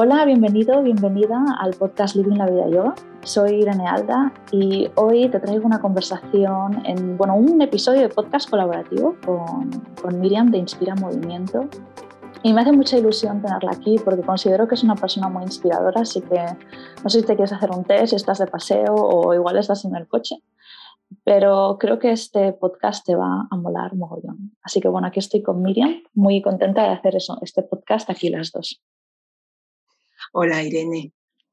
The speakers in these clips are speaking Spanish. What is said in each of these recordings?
Hola, bienvenido, bienvenida al podcast Living la Vida Yoga. Soy Irene Alda y hoy te traigo una conversación en, bueno, un episodio de podcast colaborativo con, Miriam de Inspira Movimiento. Y me hace mucha ilusión tenerla aquí porque considero que es una persona muy inspiradora, así que no sé si te quieres hacer un test, si estás de paseo o igual estás en el coche, pero creo que este podcast te va a molar mogollón. Así que bueno, aquí estoy con Miriam, muy contenta de hacer eso, este podcast aquí las dos. Hola Irene,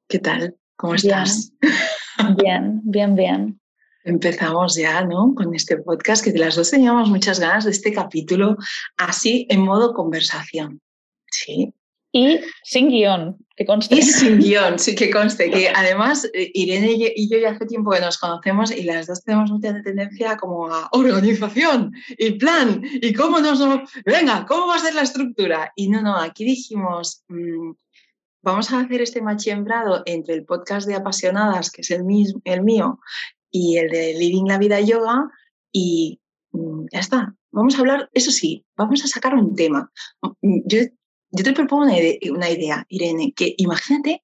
¿qué tal? ¿Cómo estás? Bien, bien, bien. Empezamos ya, ¿no? Con este podcast que de las dos teníamos muchas ganas de este capítulo así en modo conversación. Sí. Y sin guion, que conste. Y sin guion, sí que conste. Que además eh, Irene y yo ya hace tiempo que nos conocemos y las dos tenemos mucha tendencia como a organización y plan y cómo nos... Venga, ¿cómo va a ser la estructura? Y no, no, aquí dijimos... Mm, vamos a hacer este machembrado entre el podcast de apasionadas, que es el, mismo, el mío, y el de Living la Vida Yoga, y mm, ya está. Vamos a hablar, eso sí, vamos a sacar un tema. Mm, yo, yo te propongo una idea, una idea, Irene, que imagínate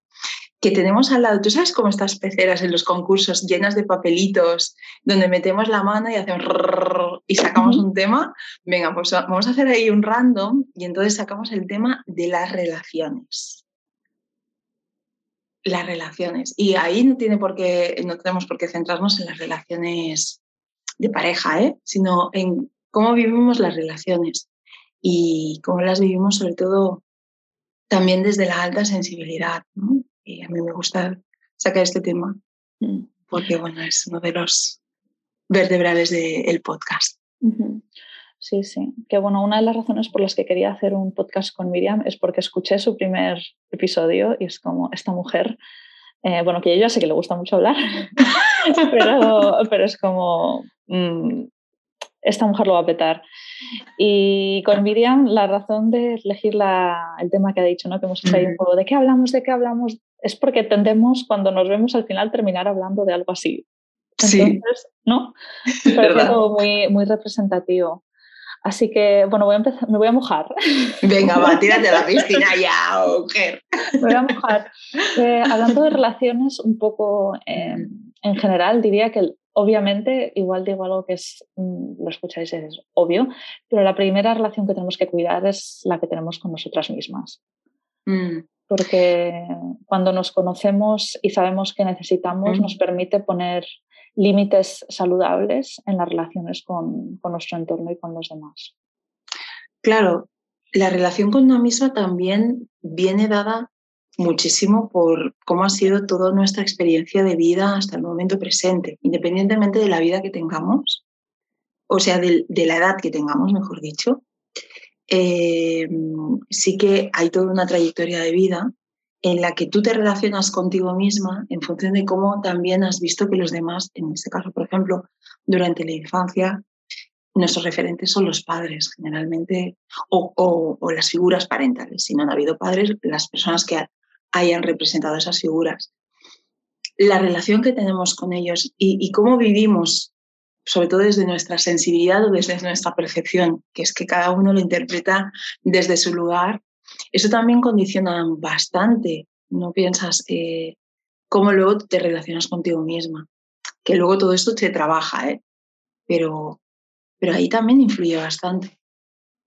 que tenemos al lado, tú sabes cómo estas peceras en los concursos llenas de papelitos, donde metemos la mano y hacemos y sacamos un tema. Venga, pues vamos a hacer ahí un random y entonces sacamos el tema de las relaciones las relaciones. Y ahí no, tiene por qué, no tenemos por qué centrarnos en las relaciones de pareja, ¿eh? sino en cómo vivimos las relaciones y cómo las vivimos sobre todo también desde la alta sensibilidad. Y a mí me gusta sacar este tema mm. porque bueno, es uno de los vertebrales del podcast. Sí, sí. Que bueno, una de las razones por las que quería hacer un podcast con Miriam es porque escuché su primer episodio y es como esta mujer, eh, bueno, que yo ya sé que le gusta mucho hablar, pero, pero, es como, mm, esta mujer lo va a petar. Y con Miriam, la razón de elegir la, el tema que ha dicho, ¿no? que hemos hecho ahí un poco, ¿de qué hablamos? ¿De qué hablamos? Es porque tendemos, cuando nos vemos al final, terminar hablando de algo así. Entonces, sí. ¿no? Pero muy, muy representativo. Así que, bueno, voy a empezar, me voy a mojar. Venga, va, tírate a la piscina ya, mujer. Me voy a mojar. Eh, hablando de relaciones, un poco eh, en general, diría que obviamente, igual digo algo que es, mm, lo escucháis, es obvio, pero la primera relación que tenemos que cuidar es la que tenemos con nosotras mismas. Mm. Porque cuando nos conocemos y sabemos qué necesitamos, mm. nos permite poner límites saludables en las relaciones con, nuestro entorno y con los demás. Claro, la relación con una misma también viene dada muchísimo por cómo ha sido toda nuestra experiencia de vida hasta el momento presente, independientemente de la vida que tengamos, o sea, de, la edad que tengamos, mejor dicho. Eh, sí que hay toda una trayectoria de vida en la que tú te relacionas contigo misma en función de cómo también has visto que los demás, en este caso, por ejemplo, durante la infancia, nuestros referentes son los padres, generalmente, o, las figuras parentales. Si no han habido padres, las personas que hayan representado esas figuras. La relación que tenemos con ellos y, cómo vivimos, sobre todo desde nuestra sensibilidad o desde nuestra percepción, que es que cada uno lo interpreta desde su lugar eso también condiciona bastante, no piensas eh, cómo luego te relacionas contigo misma, que luego todo esto te trabaja, ¿eh? pero, pero ahí también influye bastante.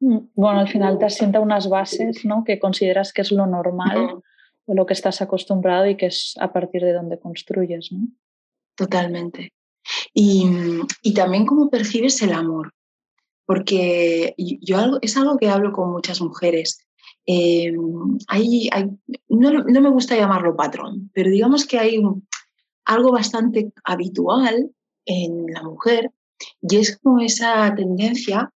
Mm, bueno, al final te asienta unas bases ¿no? que consideras que es lo normal o lo que estás acostumbrado y que es a partir de donde construyes. ¿no? Totalmente. Y, y, también cómo percibes el amor, porque yo es algo que hablo con muchas mujeres eh, no, me gusta llamarlo patrón, pero digamos que hay algo bastante habitual en la mujer y es como esa tendencia,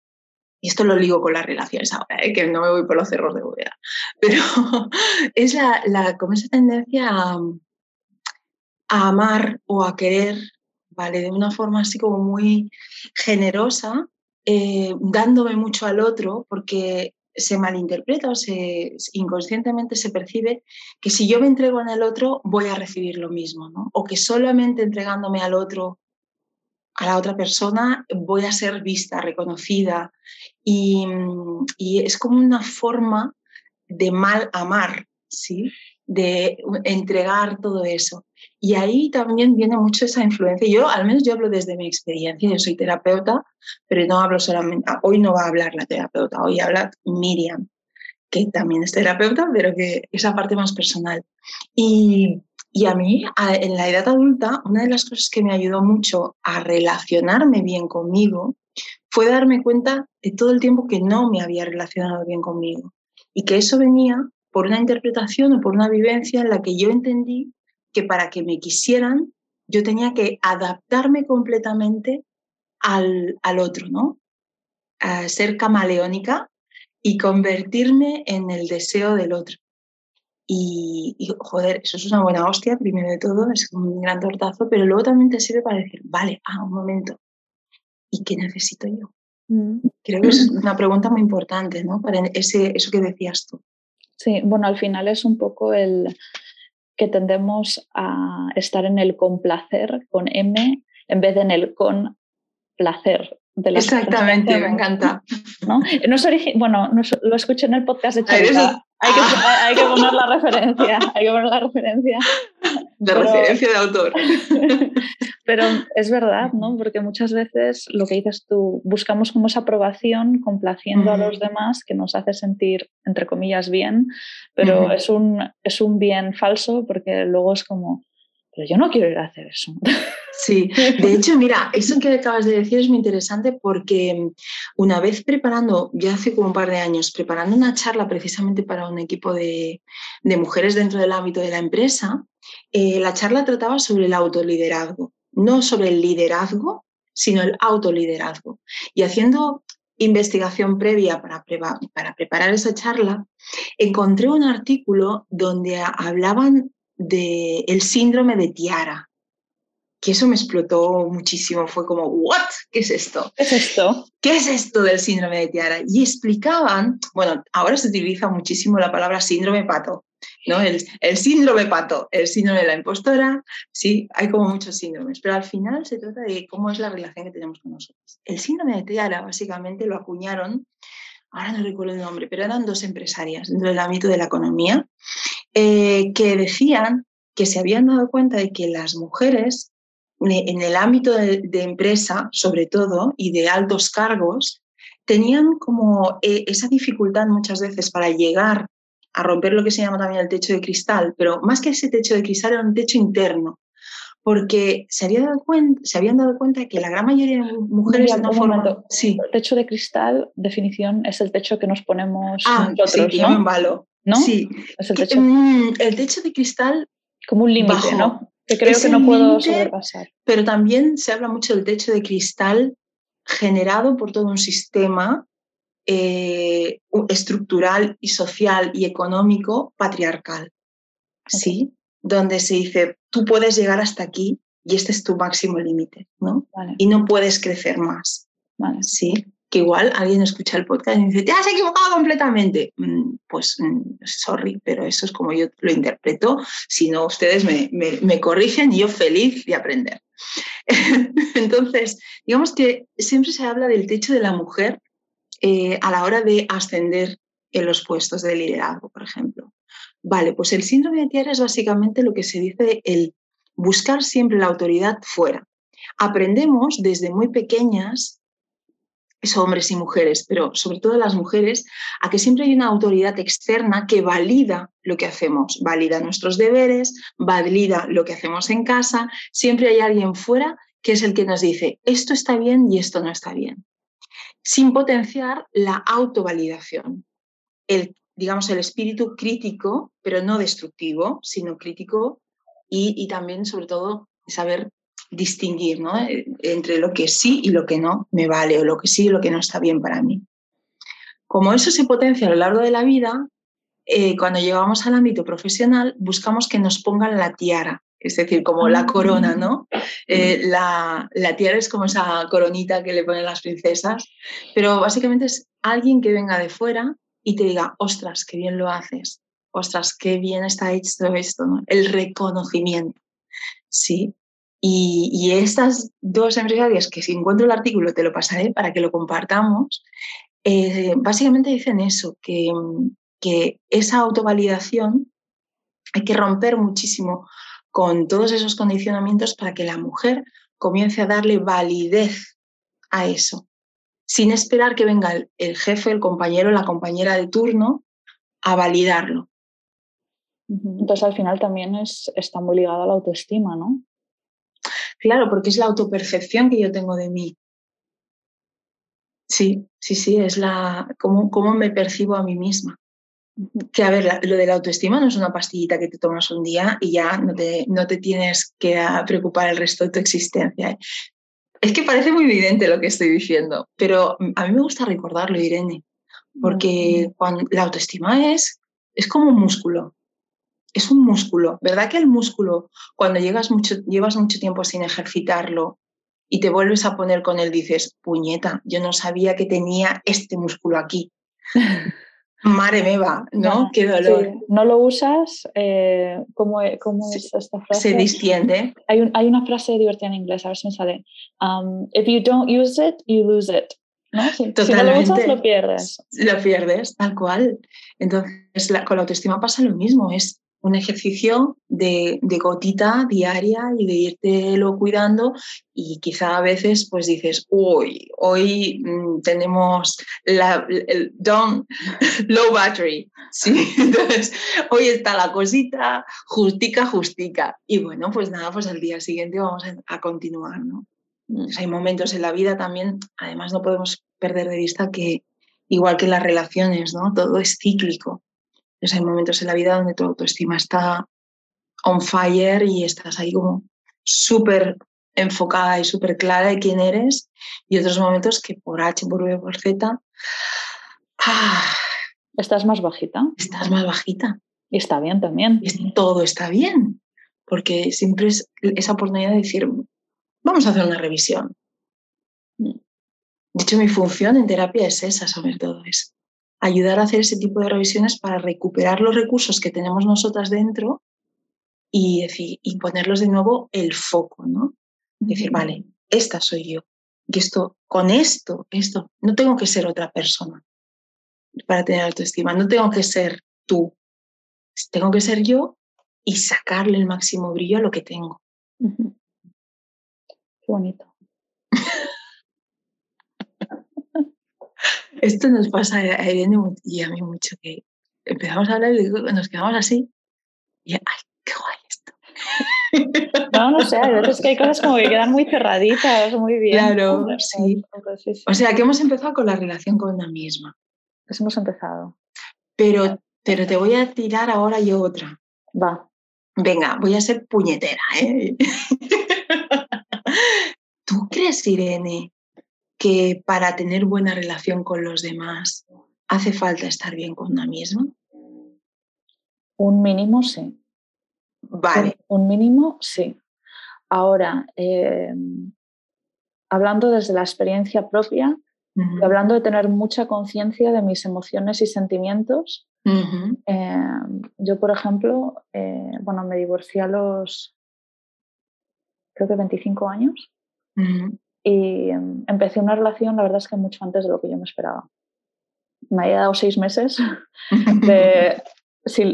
y esto lo ligo con las relaciones ahora, ¿eh? que no me voy por los cerros de bóveda, pero es la, como esa tendencia a, amar o a querer, ¿vale? De una forma así como muy generosa, eh, dándome mucho al otro, porque se malinterpreta o se, inconscientemente se percibe que si yo me entrego en el otro voy a recibir lo mismo. O que solamente entregándome al otro, a la otra persona, voy a ser vista, reconocida. Y, y es como una forma de mal amar, ¿sí? de entregar todo eso. Y ahí también viene mucho esa influencia. Yo, al menos yo hablo desde mi experiencia, yo soy terapeuta, pero no hablo solamente, hoy no va a hablar la terapeuta, hoy habla Miriam, que también es terapeuta, pero que esa parte más personal. Y, y a mí, en la edad adulta, una de las cosas que me ayudó mucho a relacionarme bien conmigo fue darme cuenta de todo el tiempo que no me había relacionado bien conmigo y que eso venía por una interpretación o por una vivencia en la que yo entendí que para que me quisieran yo tenía que adaptarme completamente al, al otro, ¿no? A ser camaleónica y convertirme en el deseo del otro. Y, y, joder, eso es una buena hostia, primero de todo, es un gran tortazo, pero luego también te sirve para decir, vale, ah, un momento, ¿y qué necesito yo? Mm. Creo que es una pregunta muy importante, ¿no? Para ese, eso que decías tú. Sí, bueno, al final es un poco el que tendemos a estar en el complacer con M en vez de en el con placer. De Exactamente, me encanta. ¿no? No es bueno, no lo escuché en el podcast de Charita. Hay que, ah. hay que poner la referencia, hay que poner la referencia. De referencia de autor. Pero es verdad, ¿no? Porque muchas veces lo que dices tú, buscamos como esa aprobación complaciendo a los demás que nos hace sentir, entre comillas, bien, pero es, un, es un bien falso porque luego es como, pero yo no quiero ir a hacer eso. Sí, de hecho, mira, eso que acabas de decir es muy interesante porque una vez preparando, ya hace como un par de años, preparando una charla precisamente para un equipo de, mujeres dentro del ámbito de la empresa, eh, la charla trataba sobre el autoliderazgo, no sobre el liderazgo, sino el autoliderazgo. Y haciendo investigación previa para, para preparar esa charla, encontré un artículo donde hablaban del el síndrome de Tiara que eso me explotó muchísimo. Fue como, ¿what? ¿Qué es esto? ¿Qué es esto? ¿Qué es esto del síndrome de Tiara? Y explicaban, bueno, ahora se utiliza muchísimo la palabra síndrome pato, ¿no? El, el síndrome pato, el síndrome de la impostora, sí, hay como muchos síndromes, pero al final se trata de cómo es la relación que tenemos con nosotros. El síndrome de Tiara básicamente lo acuñaron ahora no recuerdo el nombre, pero eran dos empresarias dentro del ámbito de la economía, eh, que decían que se habían dado cuenta de que las mujeres en el ámbito de, empresa, sobre todo, y de altos cargos, tenían como eh, esa dificultad muchas veces para llegar a romper lo que se llama también el techo de cristal, pero más que ese techo de cristal era un techo interno, porque se, había dado cuenta, se habían dado cuenta de que la gran mayoría de mujeres no forman... Sí. El techo de cristal, definición, es el techo que nos ponemos ah, nosotros, sí, ¿no? Yo ¿No? Sí. Es el techo. Mm, el techo de cristal... Como un límite, ¿no? Que creo que no puedo sobrepasar. Pero también se habla mucho del techo de cristal generado por todo un sistema eh, estructural y social y económico patriarcal. ¿Sí? Donde se dice, tú puedes llegar hasta aquí y este es tu máximo límite, ¿no? Y no puedes crecer más. ¿Sí? Igual alguien escucha el podcast y dice, te has equivocado completamente. Mm, pues, mm, sorry, pero eso es como yo lo interpreto. Si no, ustedes me, me, corrigen y yo feliz de aprender. Entonces, digamos que siempre se habla del techo de la mujer eh, a la hora de ascender en los puestos de liderazgo, por ejemplo. Vale, pues el síndrome de Tiara es básicamente lo que se dice el buscar siempre la autoridad fuera. Aprendemos desde muy pequeñas hombres y mujeres, pero sobre todo las mujeres, a que siempre hay una autoridad externa que valida lo que hacemos, valida nuestros deberes, valida lo que hacemos en casa, siempre hay alguien fuera que es el que nos dice esto está bien y esto no está bien, sin potenciar la autovalidación, el, digamos, el espíritu crítico, pero no destructivo, sino crítico y, y también, sobre todo, saber distinguir ¿no? Eh, entre lo que sí y lo que no me vale, o lo que sí y lo que no está bien para mí. Como eso se potencia a lo largo de la vida, eh, cuando llegamos al ámbito profesional, buscamos que nos pongan la tiara, es decir, como la corona, ¿no? Eh, la, la, tiara es como esa coronita que le ponen las princesas, pero básicamente es alguien que venga de fuera y te diga, ostras, qué bien lo haces, ostras, qué bien está hecho esto, ¿no? El reconocimiento, ¿sí? Y, estas dos empresarias, que si encuentro el artículo te lo pasaré para que lo compartamos, eh, básicamente dicen eso, que, que esa autovalidación Hay que romper muchísimo con todos esos condicionamientos para que la mujer comience a darle validez a eso, sin esperar que venga el, jefe, el compañero, la compañera de turno a validarlo. Entonces al final también es, está muy ligado a la autoestima, ¿no? Claro, porque es la autopercepción que yo tengo de mí. Sí, sí, sí, es la cómo, cómo me percibo a mí misma. Que a ver, lo de la autoestima no es una pastillita que te tomas un día y ya no te, no te tienes que preocupar el resto de tu existencia. ¿eh? Es que parece muy evidente lo que estoy diciendo, pero a mí me gusta recordarlo, Irene, porque cuando, la autoestima es, es como un músculo. Es un músculo. ¿Verdad que el músculo, cuando llegas mucho, llevas mucho tiempo sin ejercitarlo y te vuelves a poner con él, dices, puñeta, yo no sabía que tenía este músculo aquí. Mare me va, ¿no? Qué dolor. No lo usas, eh, ¿cómo, ¿cómo, es esta frase? Se distiende. Hay, hay, una frase divertida en inglés, a ver si me sale. Um, if you don't use it, you lose it. ¿no? Si, no lo usas, lo pierdes. Lo pierdes, tal cual. Entonces, con la autoestima pasa lo mismo. Es un ejercicio de, gotita diaria y de irte lo cuidando y quizá a veces pues dices, uy, hoy mm, tenemos la, el don low battery, ¿sí? entonces hoy está la cosita justica, justica y bueno, pues nada, pues al día siguiente vamos a, continuar, ¿no? hay momentos en la vida también, además no podemos perder de vista que igual que las relaciones, ¿no? Todo es cíclico hay momentos en la vida donde tu autoestima está on fire y estás ahí como súper enfocada y súper clara de quién eres y otros momentos que por H, por V, por Z... Ah, ¿Estás más bajita? Estás más bajita. Y está bien también. Y todo está bien, porque siempre es esa oportunidad de decir, vamos a hacer una revisión. Mm. De hecho, mi función en terapia es esa, sobre todo, es ayudar a hacer ese tipo de revisiones para recuperar los recursos que tenemos nosotras dentro y, decir, y ponerlos de nuevo el foco, ¿no? Decir, vale, esta soy yo. Y esto, con esto, esto, no tengo que ser otra persona para tener autoestima, no tengo que ser tú, tengo que ser yo y sacarle el máximo brillo a lo que tengo. Qué bonito. Esto nos pasa a Irene y a mí mucho, que empezamos a hablar y nos quedamos así y ¡ay, qué guay esto! No, no sé, hay veces que hay cosas como que quedan muy cerraditas, muy bien. Claro, sí. O sea, que hemos empezado con la relación con la misma. Pues hemos empezado. Pero, pero te voy a tirar ahora yo otra. Va. Venga, voy a ser puñetera. ¿eh? ¿Tú crees, Irene, que para tener buena relación con los demás hace falta estar bien con una misma? Un mínimo sí. Vale. Un, mínimo sí. Ahora, em, hablando desde la experiencia propia y hablando de tener mucha conciencia de mis emociones y sentimientos, em, yo, por ejemplo, eh, bueno, me divorcié a los, creo que 25 años. Y em, empecé una relación, la verdad es que mucho antes de lo que yo me esperaba. Me había dado seis meses de,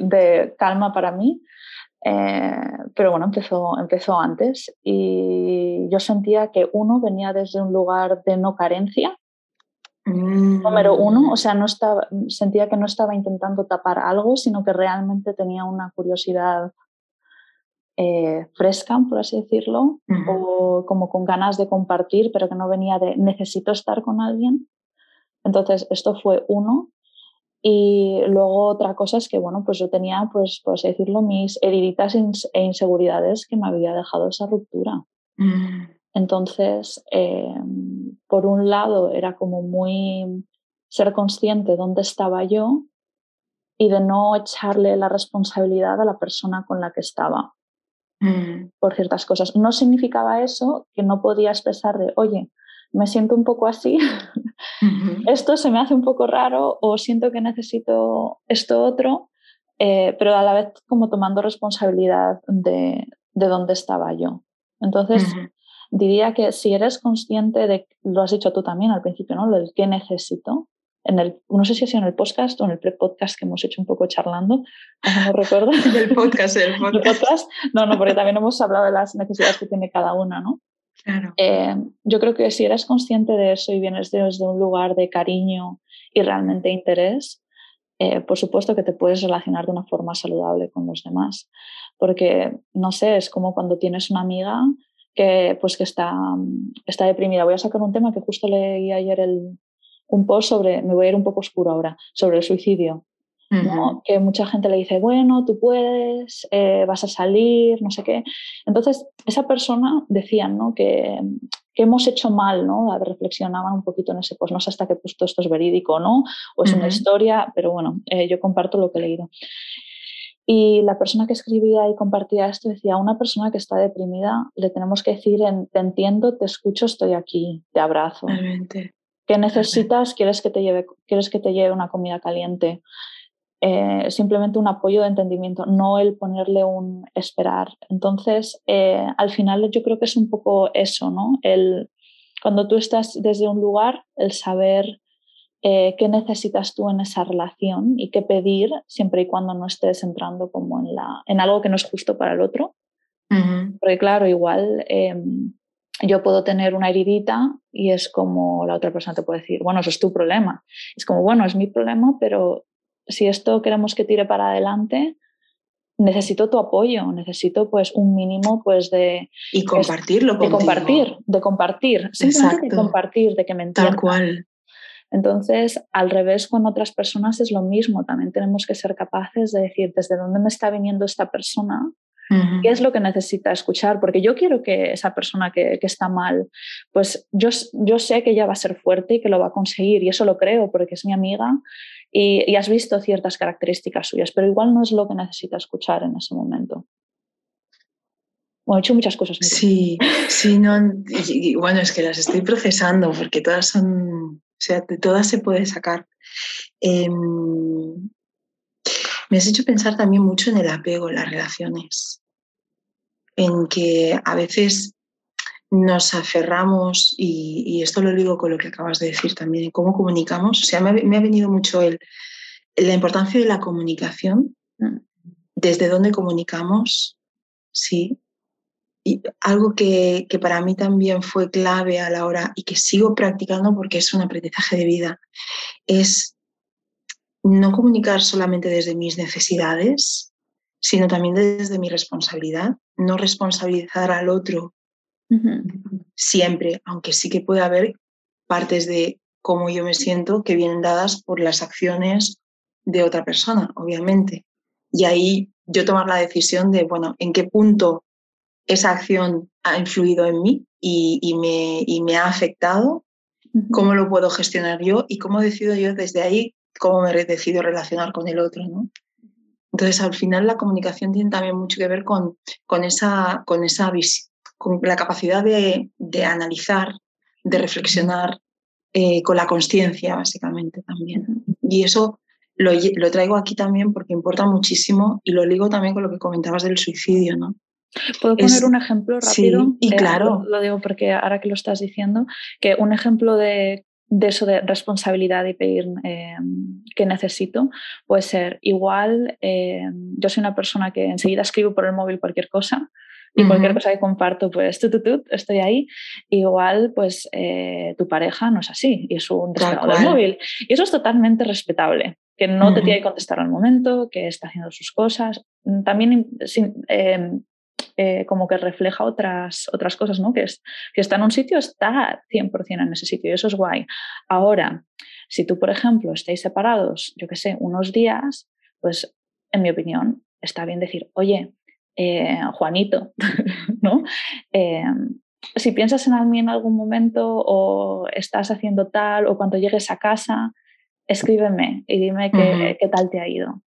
de calma para mí, eh, pero bueno, empezó, empezó antes y yo sentía que uno venía desde un lugar de no carencia, número uno, o mm. sea, no estaba, sentía que no estaba intentando tapar algo, sino que realmente tenía una curiosidad eh, fresca, por así decirlo, o como con ganas de compartir, pero que no venía de necesito estar con alguien. Entonces, esto fue uno. Y luego otra cosa es que, bueno, pues yo tenía, pues, por así decirlo, mis heriditas e inseguridades que me había dejado esa ruptura. Mm. Entonces, em, por un lado, era como muy ser consciente de dónde estaba yo y de no echarle la responsabilidad a la persona con la que estaba. Mm. por ciertas cosas. No significaba eso que no podía expresar de, oye, me siento un poco así, esto se me hace un poco raro o siento que necesito esto otro, eh, pero a la vez como tomando responsabilidad de, de dónde estaba yo. Entonces, diría que si eres consciente de, lo has dicho tú también al principio, ¿no? Del qué necesito, en el, no sé si ha sido en el podcast o en el pre-podcast que hemos hecho un poco charlando, no recuerdo. del podcast, el podcast. No, no, porque también hemos hablado de las necesidades que tiene cada una, ¿no? Claro. Eh, yo creo que si eres consciente de eso y vienes desde un lugar de cariño y realmente interés, eh, por supuesto que te puedes relacionar de una forma saludable con los demás. Porque, no sé, es como cuando tienes una amiga que, pues, que está, está deprimida. Voy a sacar un tema que justo leí ayer el, un post sobre, me voy a ir un poco oscuro ahora, sobre el suicidio. Que mucha gente le dice, bueno, tú puedes, eh, vas a salir, no sé qué. Entonces, esa persona decía ¿no? que, que hemos hecho mal, ¿no? Reflexionaban un poquito en ese post. No sé hasta qué punto esto es verídico o no, o es una historia, pero bueno, eh, yo comparto lo que he leído. Y la persona que escribía y compartía esto decía, a una persona que está deprimida le tenemos que decir, te entiendo, te escucho, estoy aquí, te abrazo. Realmente. ¿Qué necesitas? ¿Quieres que te lleve, ¿Quieres que te lleve una comida caliente? Eh, simplemente un apoyo de entendimiento, no el ponerle un esperar. Entonces, eh, al final yo creo que es un poco eso, ¿no? El, cuando tú estás desde un lugar, el saber eh, qué necesitas tú en esa relación y qué pedir, siempre y cuando no estés entrando como en, la, en algo que no es justo para el otro. Porque claro, igual em, yo puedo tener una heridita y es como la otra persona te puede decir, bueno, eso es tu problema. Es como, bueno, es mi problema, pero si esto queremos que tire para adelante, necesito tu apoyo, necesito pues un mínimo pues de... Y compartirlo De compartir, de compartir, simplemente de compartir, de que me entiendan. Tal cual. Entonces, al revés, con otras personas es lo mismo. También tenemos que ser capaces de decir desde dónde me está viniendo esta persona ¿Qué es lo que necesita escuchar? Porque yo quiero que esa persona que, que, está mal, pues yo, yo sé que ella va a ser fuerte y que lo va a conseguir y eso lo creo porque es mi amiga y, y has visto ciertas características suyas, pero igual no es lo que necesita escuchar en ese momento. Bueno, he hecho muchas cosas. Sí, sí, no, y, bueno, es que las estoy procesando porque todas son, o sea, de todas se puede sacar. Eh, me has hecho pensar también mucho en el apego en las relaciones, en que a veces nos aferramos, y, esto lo digo con lo que acabas de decir también, cómo comunicamos. O sea, me ha, venido mucho el, la importancia de la comunicación, desde dónde comunicamos, sí. Y algo que, que para mí también fue clave a la hora y que sigo practicando porque es un aprendizaje de vida, es no comunicar solamente desde mis necesidades, sino también desde mi responsabilidad, no responsabilizar al otro siempre, aunque sí que puede haber partes de cómo yo me siento que vienen dadas por las acciones de otra persona, obviamente. Y ahí yo tomar la decisión de, bueno, en qué punto esa acción ha influido en mí y, me, y me ha afectado, cómo lo puedo gestionar yo y cómo decido yo desde ahí cómo me decido relacionar con el otro, ¿no? Entonces, al final, la comunicación tiene también mucho que ver con, con esa, con esa con la capacidad de, de analizar, de reflexionar, eh, con la conciencia, básicamente, también. Y eso lo, lo, traigo aquí también porque importa muchísimo y lo ligo también con lo que comentabas del suicidio, ¿no? ¿Puedo poner un ejemplo rápido? Sí, y claro. lo, digo porque ahora que lo estás diciendo, que un ejemplo de de eso de responsabilidad y pedir eh, que necesito puede ser igual, eh, yo soy una persona que enseguida escribo por el móvil cualquier cosa y cualquier cosa que comparto, pues tú, tú, tú, estoy ahí. Igual, pues eh, tu pareja no es así y es un descargo del móvil. Y eso es totalmente respetable, que no te tiene que contestar al momento, que está haciendo sus cosas. También eh, como que refleja otras, otras cosas, ¿no? Que, es, que está en un sitio, está 100% en ese sitio y eso es guay. Ahora, si tú, por ejemplo, estáis separados, yo qué sé, unos días, pues en mi opinión está bien decir, oye, eh, Juanito, ¿no? Eh, si piensas en mí en algún momento o estás haciendo tal o cuando llegues a casa, escríbeme y dime qué, qué tal te ha ido.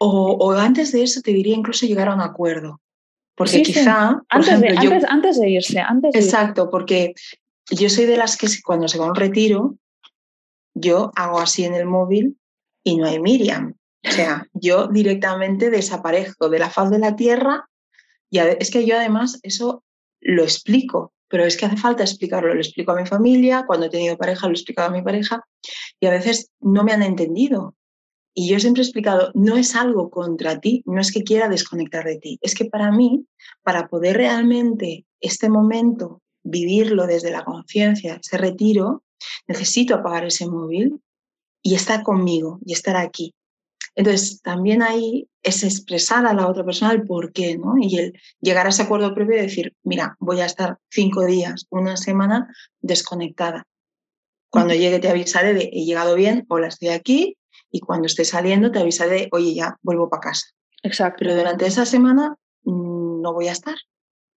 O, o, antes de eso te diría incluso llegar a un acuerdo. Porque quizá. Antes, de, antes, de, irse. Antes exacto, porque yo soy de las que cuando se va a un retiro, yo hago así en el móvil y no hay Miriam. O sea, yo directamente desaparezco de la faz de la tierra y es que yo además eso lo explico pero es que hace falta explicarlo. Lo explico a mi familia, cuando he tenido pareja lo he explicado a mi pareja y a veces no me han entendido. Y yo siempre he explicado, no es algo contra ti, no es que quiera desconectar de ti, es que para mí, para poder realmente este momento vivirlo desde la conciencia, ese retiro, necesito apagar ese móvil y estar conmigo y estar aquí. Entonces, también ahí es expresar a la otra persona el por qué, ¿no? Y el llegar a ese acuerdo previo y decir, mira, voy a estar cinco días, una semana desconectada. Cuando llegue te avisaré de, he llegado bien, hola, estoy aquí, y cuando esté saliendo te avisaré, oye, ya vuelvo para casa. Exacto. Pero durante esa semana mm, no voy a estar.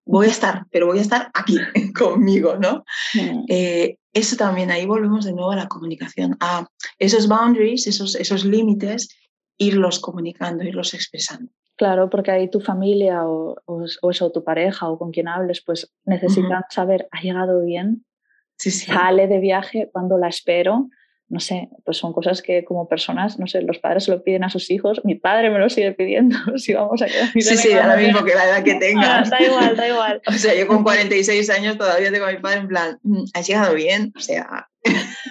Voy a estar, pero voy a estar aquí conmigo, ¿no? Mm. Eh, eso también, ahí volvemos de nuevo a la comunicación, a esos boundaries, esos, esos límites irlos comunicando, irlos expresando. Claro, porque ahí tu familia o, o, eso, tu pareja o con quien hables, pues necesitan saber, ¿ha llegado bien? Sí, sí. Sale de viaje, cuando la espero? No sé, pues son cosas que como personas, no sé, los padres se lo piden a sus hijos, mi padre me lo sigue pidiendo, si vamos a quedar. Sí, sí, ahora mismo que la edad que tengas. da igual, da igual. O sea, yo con 46 años todavía tengo a mi padre en plan, mm, ¿has llegado bien? O sea,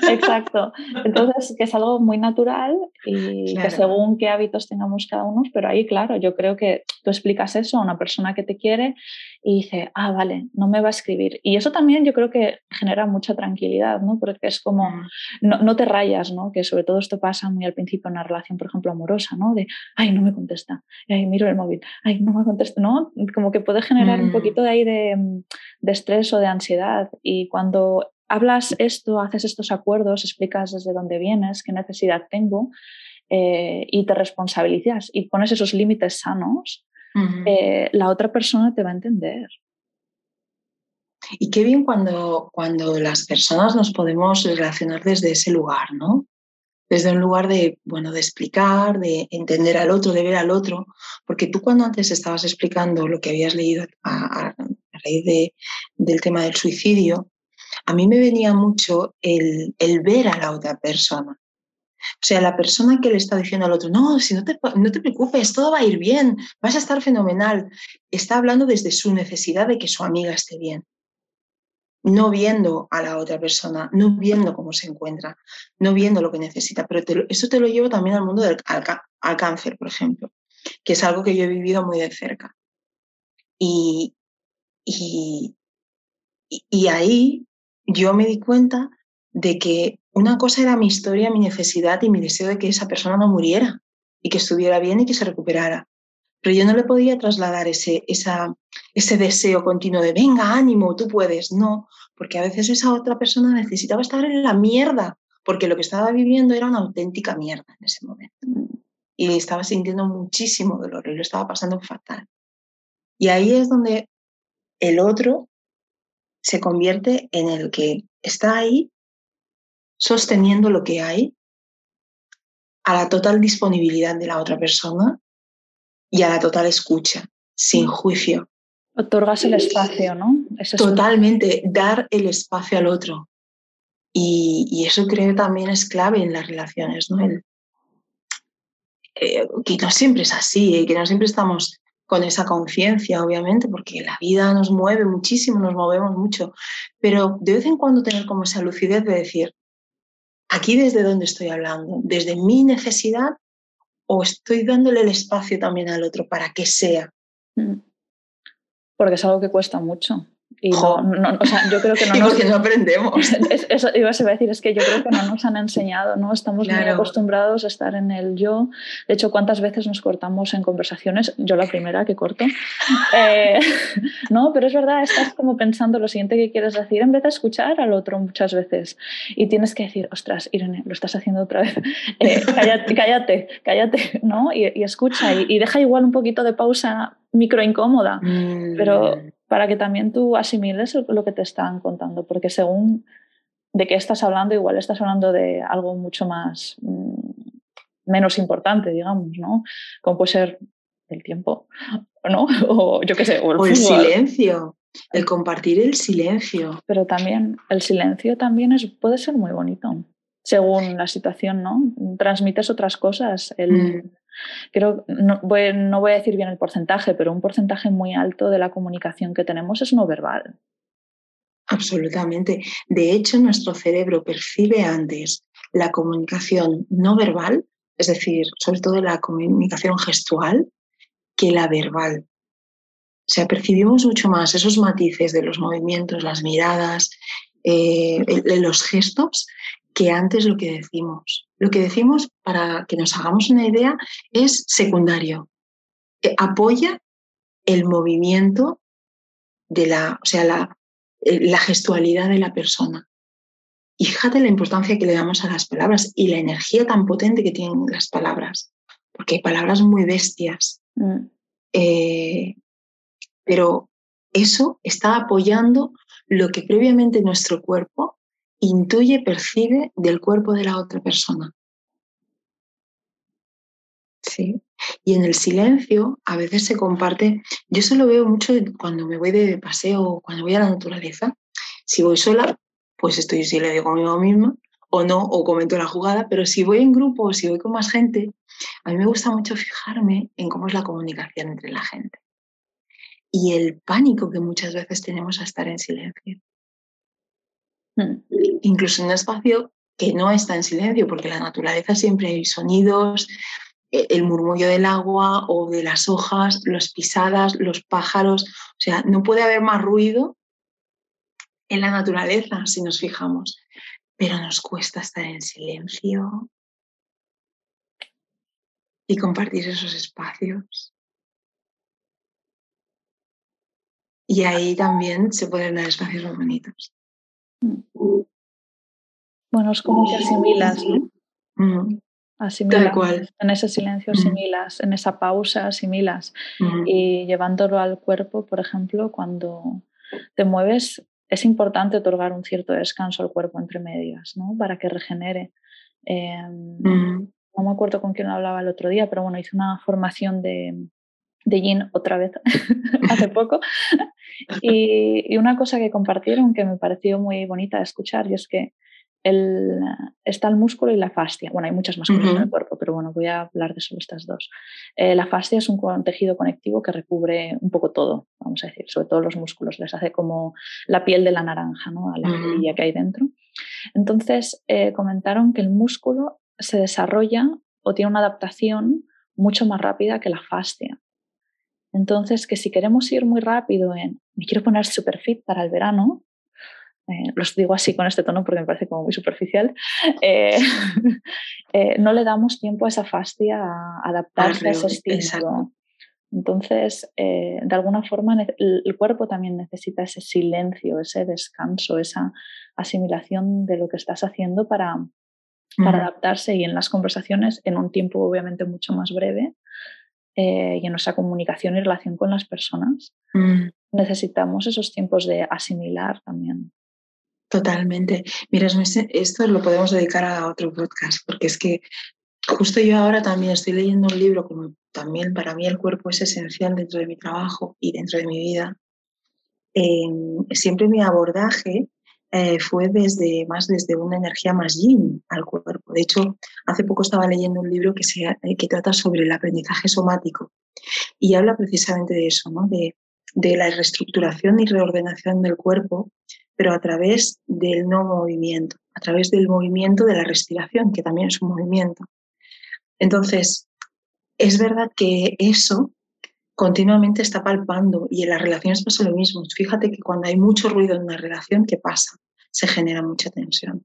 Exacto. Entonces, que es algo muy natural y que según qué hábitos tengamos cada uno, pero ahí, claro, yo creo que tú explicas eso a una persona que te quiere y dice, ah, vale, no me va a escribir. Y eso también yo creo que genera mucha tranquilidad, ¿no? Porque es como, mm. no, no, te rayas, ¿no? Que sobre todo esto pasa muy al principio en una relación, por ejemplo, amorosa, ¿no? De, ay, no me contesta, ay, miro el móvil, ay, no me contesta, ¿no? Como que puede generar un mm. poquito de ahí de, de estrés o de ansiedad. Y cuando hablas esto, haces estos acuerdos, explicas desde dónde vienes, qué necesidad tengo eh, y te responsabilizas y pones esos límites sanos, eh, la otra persona te va a entender. Y qué bien cuando, cuando las personas nos podemos relacionar desde ese lugar, ¿no? Desde un lugar de, bueno, de explicar, de entender al otro, de ver al otro, porque tú cuando antes estabas explicando lo que habías leído a, a raíz de, del tema del suicidio, a mí me venía mucho el, ver a la otra persona. O sea, la persona que le está diciendo al otro, no, si no te, no te preocupes, todo va a ir bien, vas a estar fenomenal. Está hablando desde su necesidad de que su amiga esté bien. No viendo a la otra persona, no viendo cómo se encuentra, no viendo lo que necesita. Pero eso te lo llevo también al mundo del al, cáncer, por ejemplo, que es algo que yo he vivido muy de cerca. Y, y ahí yo me di cuenta de que una cosa era mi historia, mi necesidad y mi deseo de que esa persona no muriera y que estuviera bien y que se recuperara. Pero yo no le podía trasladar ese, esa, ese deseo continuo de, venga, ánimo, tú puedes. No, porque a veces esa otra persona necesitaba estar en la mierda, porque lo que estaba viviendo era una auténtica mierda en ese momento. Y estaba sintiendo muchísimo dolor y lo estaba pasando fatal. Y ahí es donde el otro se convierte en el que está ahí sosteniendo lo que hay a la total disponibilidad de la otra persona y a la total escucha, sin juicio. Otorgas el espacio, ¿no? Totalmente, dar el espacio al otro. Y, eso creo también es clave en las relaciones, ¿no? Eh, que no siempre es así, ¿eh? que no siempre estamos con esa conciencia, obviamente, porque la vida nos mueve muchísimo, nos movemos mucho, pero de vez en cuando tener como esa lucidez de decir, aquí desde dónde estoy hablando, desde mi necesidad o estoy dándole el espacio también al otro para que sea. Mm. Porque es algo que cuesta mucho. Y no, no, o sea, yo creo que no, nos, no aprendemos. eso iba a decir, es que yo creo que no nos han enseñado, ¿no? Estamos muy acostumbrados a estar en el yo. De hecho, ¿cuántas veces nos cortamos en conversaciones? Yo la primera que corto. Eh, no, pero es verdad, estás como pensando lo siguiente que quieres decir en vez de escuchar al otro muchas veces. Y tienes que decir, ostras, Irene, lo estás haciendo otra vez. Eh, cállate, cállate, cállate, ¿no? Y, escucha y, y, deja igual un poquito de pausa micro incómoda. Pero mm para que también tú asimiles lo que te están contando, porque según de qué estás hablando, igual estás hablando de algo mucho más mm, menos importante, digamos, ¿no? Como puede ser el tiempo, ¿no? O yo qué sé, o el, silencio, el compartir el silencio. Pero también el silencio también es, puede ser muy bonito, según la situación, ¿no? Transmites otras cosas, el, mm creo, no voy, no voy a decir bien el porcentaje, pero un porcentaje muy alto de la comunicación que tenemos es no verbal. Absolutamente. De hecho, nuestro cerebro percibe antes la comunicación no verbal, es decir, sobre todo la comunicación gestual, que la verbal. O sea, percibimos mucho más esos matices de los movimientos, las miradas, eh, los gestos, que antes lo que decimos. Lo que decimos, para que nos hagamos una idea, es secundario. Eh, apoya el movimiento de la, o sea, la, eh, la gestualidad de la persona. Y fíjate la importancia que le damos a las palabras y la energía tan potente que tienen las palabras, porque hay palabras muy bestias. Mm. Eh, pero eso está apoyando lo que previamente nuestro cuerpo intuye, percibe del cuerpo de la otra persona. Sí. Y en el silencio a veces se comparte, yo eso lo veo mucho cuando me voy de paseo, cuando voy a la naturaleza. Si voy sola, pues estoy si le digo conmigo misma, o no, o comento la jugada, pero si voy en grupo o si voy con más gente, a mí me gusta mucho fijarme en cómo es la comunicación entre la gente y el pánico que muchas veces tenemos a estar en silencio. Hmm. Incluso en un espacio que no está en silencio, porque en la naturaleza siempre hay sonidos, e, el murmullo del agua o de las hojas, las pisadas, los pájaros. O sea, no puede haber más ruido en la naturaleza si nos fijamos, pero nos cuesta estar en silencio y compartir esos espacios. Y ahí también se pueden dar espacios muy bonitos. Bueno, es como que asimilas, ¿no? Mm. Asimilas. cual. En ese silencio mm. asimilas, en esa pausa asimilas. Y llevándolo al cuerpo, por ejemplo, cuando te mueves, es importante otorgar un cierto descanso al cuerpo entre medias, ¿no? Para que regenere. Em, no me acuerdo con quién hablaba el otro día, pero bueno, hice una formación de, de Yin otra vez hace poco. Y, una cosa que compartieron que me pareció muy bonita de escuchar y es que el, está el músculo y la fascia. Bueno, hay muchas más cosas en el cuerpo, pero bueno, voy a hablar de solo estas dos. Eh, la fascia es un tejido conectivo que recubre un poco todo, vamos a decir, sobre todo los músculos, les hace como la piel de la naranja, ¿no? A la uh que hay dentro. Entonces, eh, comentaron que el músculo se desarrolla o tiene una adaptación mucho más rápida que la fascia. Entonces, que si queremos ir muy rápido en, me quiero poner super fit para el verano, eh, los digo así con este tono porque me parece como muy superficial, eh, eh, no le damos tiempo a esa fascia a adaptarse a ese estilo. Entonces, de alguna forma, el, cuerpo también necesita ese silencio, ese descanso, esa asimilación de lo que estás haciendo para, para adaptarse y en las conversaciones, en un tiempo obviamente mucho más breve, eh, y en nuestra comunicación y relación con las personas. Mm. Necesitamos esos tiempos de asimilar también. Totalmente. Mira, esto lo podemos dedicar a otro podcast, porque es que justo yo ahora también estoy leyendo un libro, como también para mí el cuerpo es esencial dentro de mi trabajo y dentro de mi vida. Em, siempre mi abordaje eh, fue desde más desde una energía más yin al cuerpo. De hecho, hace poco estaba leyendo un libro que, se, eh, que trata sobre el aprendizaje somático y habla precisamente de eso, ¿no? de, de la reestructuración y reordenación del cuerpo, pero a través del no movimiento, a través del movimiento de la respiración, que también es un movimiento. Entonces, es verdad que eso continuamente está palpando y en las relaciones pasa lo mismo. Fíjate que cuando hay mucho ruido en una relación, ¿qué pasa? Se genera mucha tensión.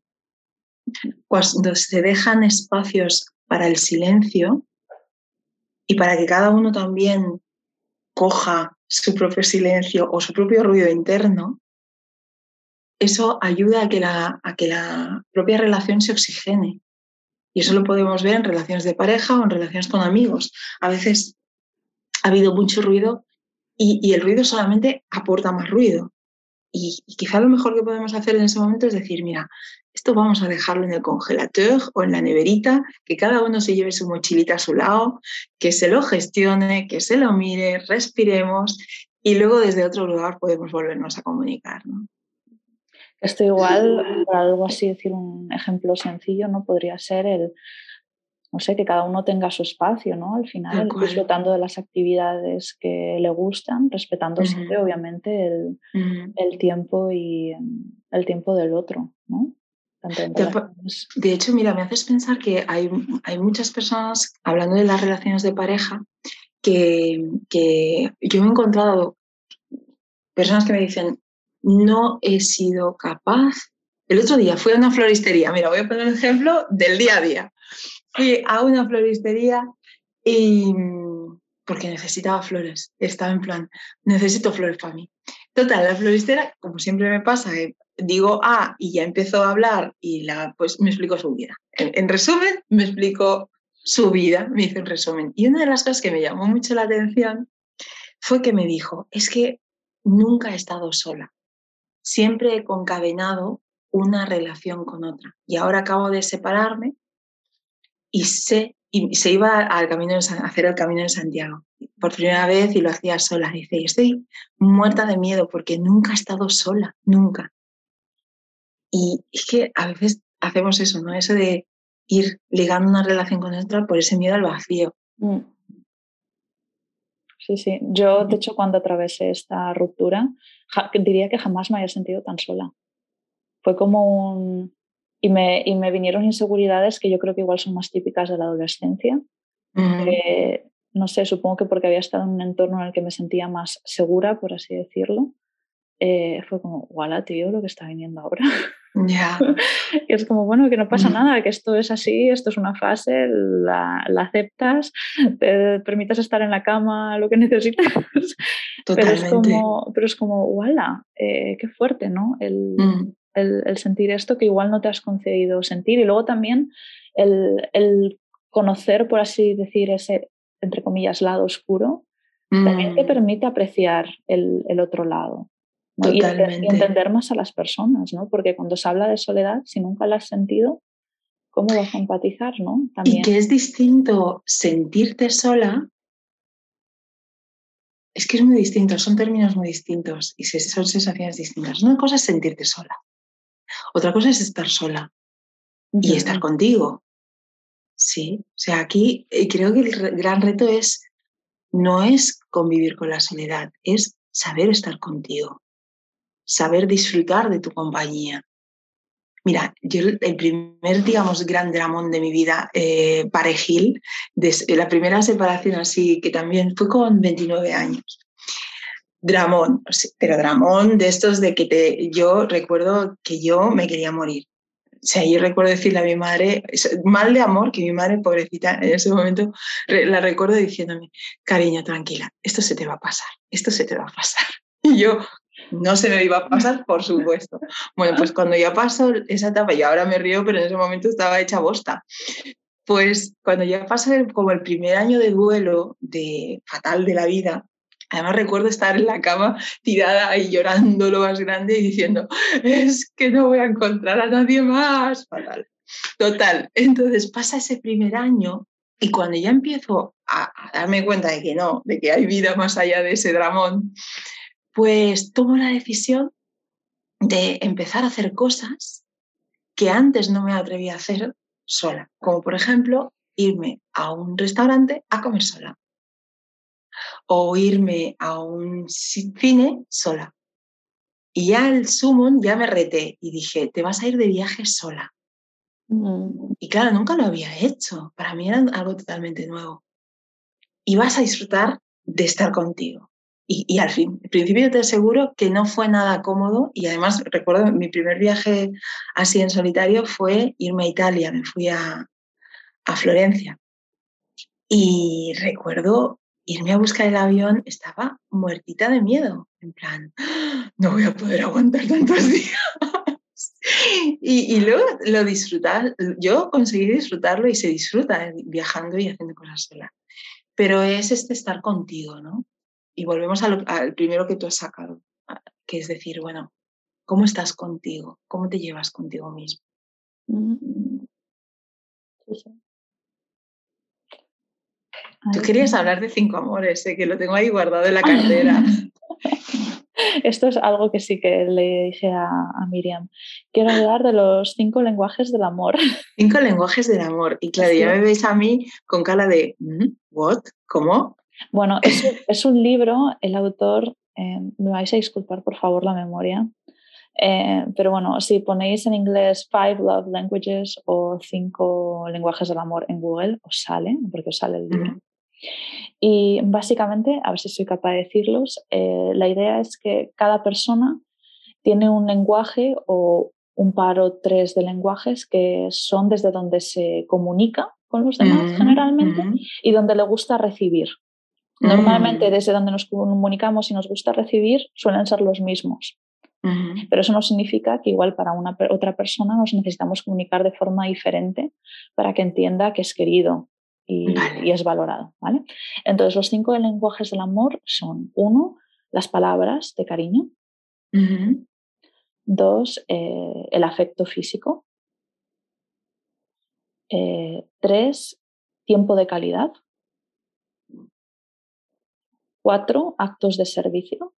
Cuando se dejan espacios para el silencio y para que cada uno también coja su propio silencio o su propio ruido interno, eso ayuda a que la, a que la propia relación se oxigene. Y eso lo podemos ver en relaciones de pareja o en relaciones con amigos. A veces ha habido mucho ruido y, el ruido solamente aporta más ruido. Y, quizá lo mejor que podemos hacer en ese momento es decir, mira, esto vamos a dejarlo en el congelador o en la neverita, que cada uno se lleve su mochilita a su lado, que se lo gestione, que se lo mire, respiremos y luego desde otro lugar podemos volvernos a comunicar. ¿no? Esto igual, para algo así decir un ejemplo sencillo, ¿no? Podría ser el no sé, que cada uno tenga su espacio, ¿no? Al final, disfrutando de las actividades que le gustan, respetando siempre, obviamente, el, el, tiempo y el tiempo del otro, ¿no? De hecho, mira, me haces pensar que hay, hay muchas personas, hablando de las relaciones de pareja, que, que yo me he encontrado personas que me dicen, no he sido capaz. El otro día fui a una floristería, mira, voy a poner un ejemplo del día a día. Fui a una floristería y porque necesitaba flores, estaba en plan, necesito flores para mí. Total, la floristera, como siempre me pasa, eh, digo A y ya empezó a hablar y la, pues me explico su vida. En, resumen, me explicó su vida, me hizo un resumen. Y una de las cosas que me llamó mucho la atención fue que me dijo, es que nunca he estado sola, siempre he concadenado una relación con otra y ahora acabo de separarme y sé, y se iba al camino a hacer el camino de Santiago por primera vez y lo hacía sola. Dice, y estoy muerta de miedo porque nunca he estado sola, nunca. Y es que a veces hacemos eso, ¿no? Eso de ir ligando una relación con otra por ese miedo al vacío. Mm. Sí, sí. Yo, de hecho, cuando atravesé esta ruptura, diría que jamás me había sentido tan sola. Fue como un... Y me, y me vinieron inseguridades que yo creo que igual son más típicas de la adolescencia. no sé, supongo que porque había estado en un entorno en el que me sentía más segura, por así decirlo. Eh, fue como, guala, tío, lo que está viniendo ahora. Ya. y es como, bueno, que no pasa nada, que esto es así, esto es una fase, la, aceptas, te permites estar en la cama, lo que necesitas. Pero es como, pero es como guala, eh, qué fuerte, ¿no? Mm. El, el, sentir esto que igual no te has concedido sentir. Y luego también el, el conocer, por así decir, ese, entre comillas, lado oscuro, también te mm. permite apreciar el, el otro lado. Y, entender más a las personas, ¿no? Porque cuando se habla de soledad, si nunca la has sentido, ¿cómo vas a empatizar, no? También. Y que es distinto sentirte sola. Es que es muy distinto, son términos muy distintos y son sensaciones distintas. Una cosa es sentirte sola, otra cosa es estar sola y estar contigo. Sí, o sea, aquí eh, creo que el gran reto es, no es convivir con la soledad, es saber estar contigo saber disfrutar de tu compañía. Mira, yo el primer, digamos, gran dramón de mi vida, eh, parejil, la primera separación así, que también fue con 29 años. Dramón, pero dramón de estos de que te, yo recuerdo que yo me quería morir. O sea, yo recuerdo decirle a mi madre, mal de amor, que mi madre, pobrecita, en ese momento la recuerdo diciéndome, cariño, tranquila, esto se te va a pasar, esto se te va a pasar. Y yo, no se me iba a pasar, por supuesto. Bueno, pues cuando ya pasó esa etapa, y ahora me río, pero en ese momento estaba hecha bosta. Pues cuando ya pasó como el primer año de duelo de fatal de la vida, además recuerdo estar en la cama tirada y llorando lo más grande y diciendo, es que no voy a encontrar a nadie más. Fatal. Total. Entonces pasa ese primer año y cuando ya empiezo a, a darme cuenta de que no, de que hay vida más allá de ese dramón, pues tomo la decisión de empezar a hacer cosas que antes no me atrevía a hacer sola, como por ejemplo irme a un restaurante a comer sola o irme a un cine sola. Y ya el sumo ya me reté y dije, te vas a ir de viaje sola. Mm. Y claro, nunca lo había hecho. Para mí era algo totalmente nuevo. Y vas a disfrutar de estar contigo. Y, al fin, al principio te aseguro que no fue nada cómodo y además recuerdo mi primer viaje así en solitario fue irme a Italia, me fui a, a Florencia. Y recuerdo irme a buscar el avión, estaba muertita de miedo, en plan, no voy a poder aguantar tantos días. Y, luego lo disfrutar, yo conseguí disfrutarlo y se disfruta viajando y haciendo cosas sola. Pero es este estar contigo, ¿no? Y volvemos al, primero que tú has sacado, que es decir, bueno, ¿cómo estás contigo? ¿Cómo te llevas contigo mismo? Mm. Tú querías hablar de cinco amores, que lo tengo ahí guardado en la cartera. Esto es algo que sí que le dije a, Miriam. Quiero hablar de los cinco lenguajes del amor. Cinco lenguajes del amor. Y claro, ya me veis a mí con cara de, mm, ¿what? ¿Cómo? Bueno, es, un libro, el autor, eh, me vais a disculpar por favor la memoria, eh, pero bueno, si ponéis en inglés Five Love Languages o Cinco Lenguajes del Amor en Google, os sale, porque os sale el libro. Y básicamente, a ver si soy capaz de decirlos, eh, la idea es que cada persona tiene un lenguaje o un par o tres de lenguajes que son desde donde se comunica con los demás generalmente y donde le gusta recibir. Normalmente mm. desde donde nos comunicamos y nos gusta recibir suelen ser los mismos. Pero eso no significa que igual para una otra persona nos necesitamos comunicar de forma diferente para que entienda que es querido, y, es valorado. ¿vale? Entonces, los cinco lenguajes del amor son, uno, las palabras de cariño. Dos, eh, el afecto físico. Eh, tres, tiempo de calidad. Cuatro, actos de servicio.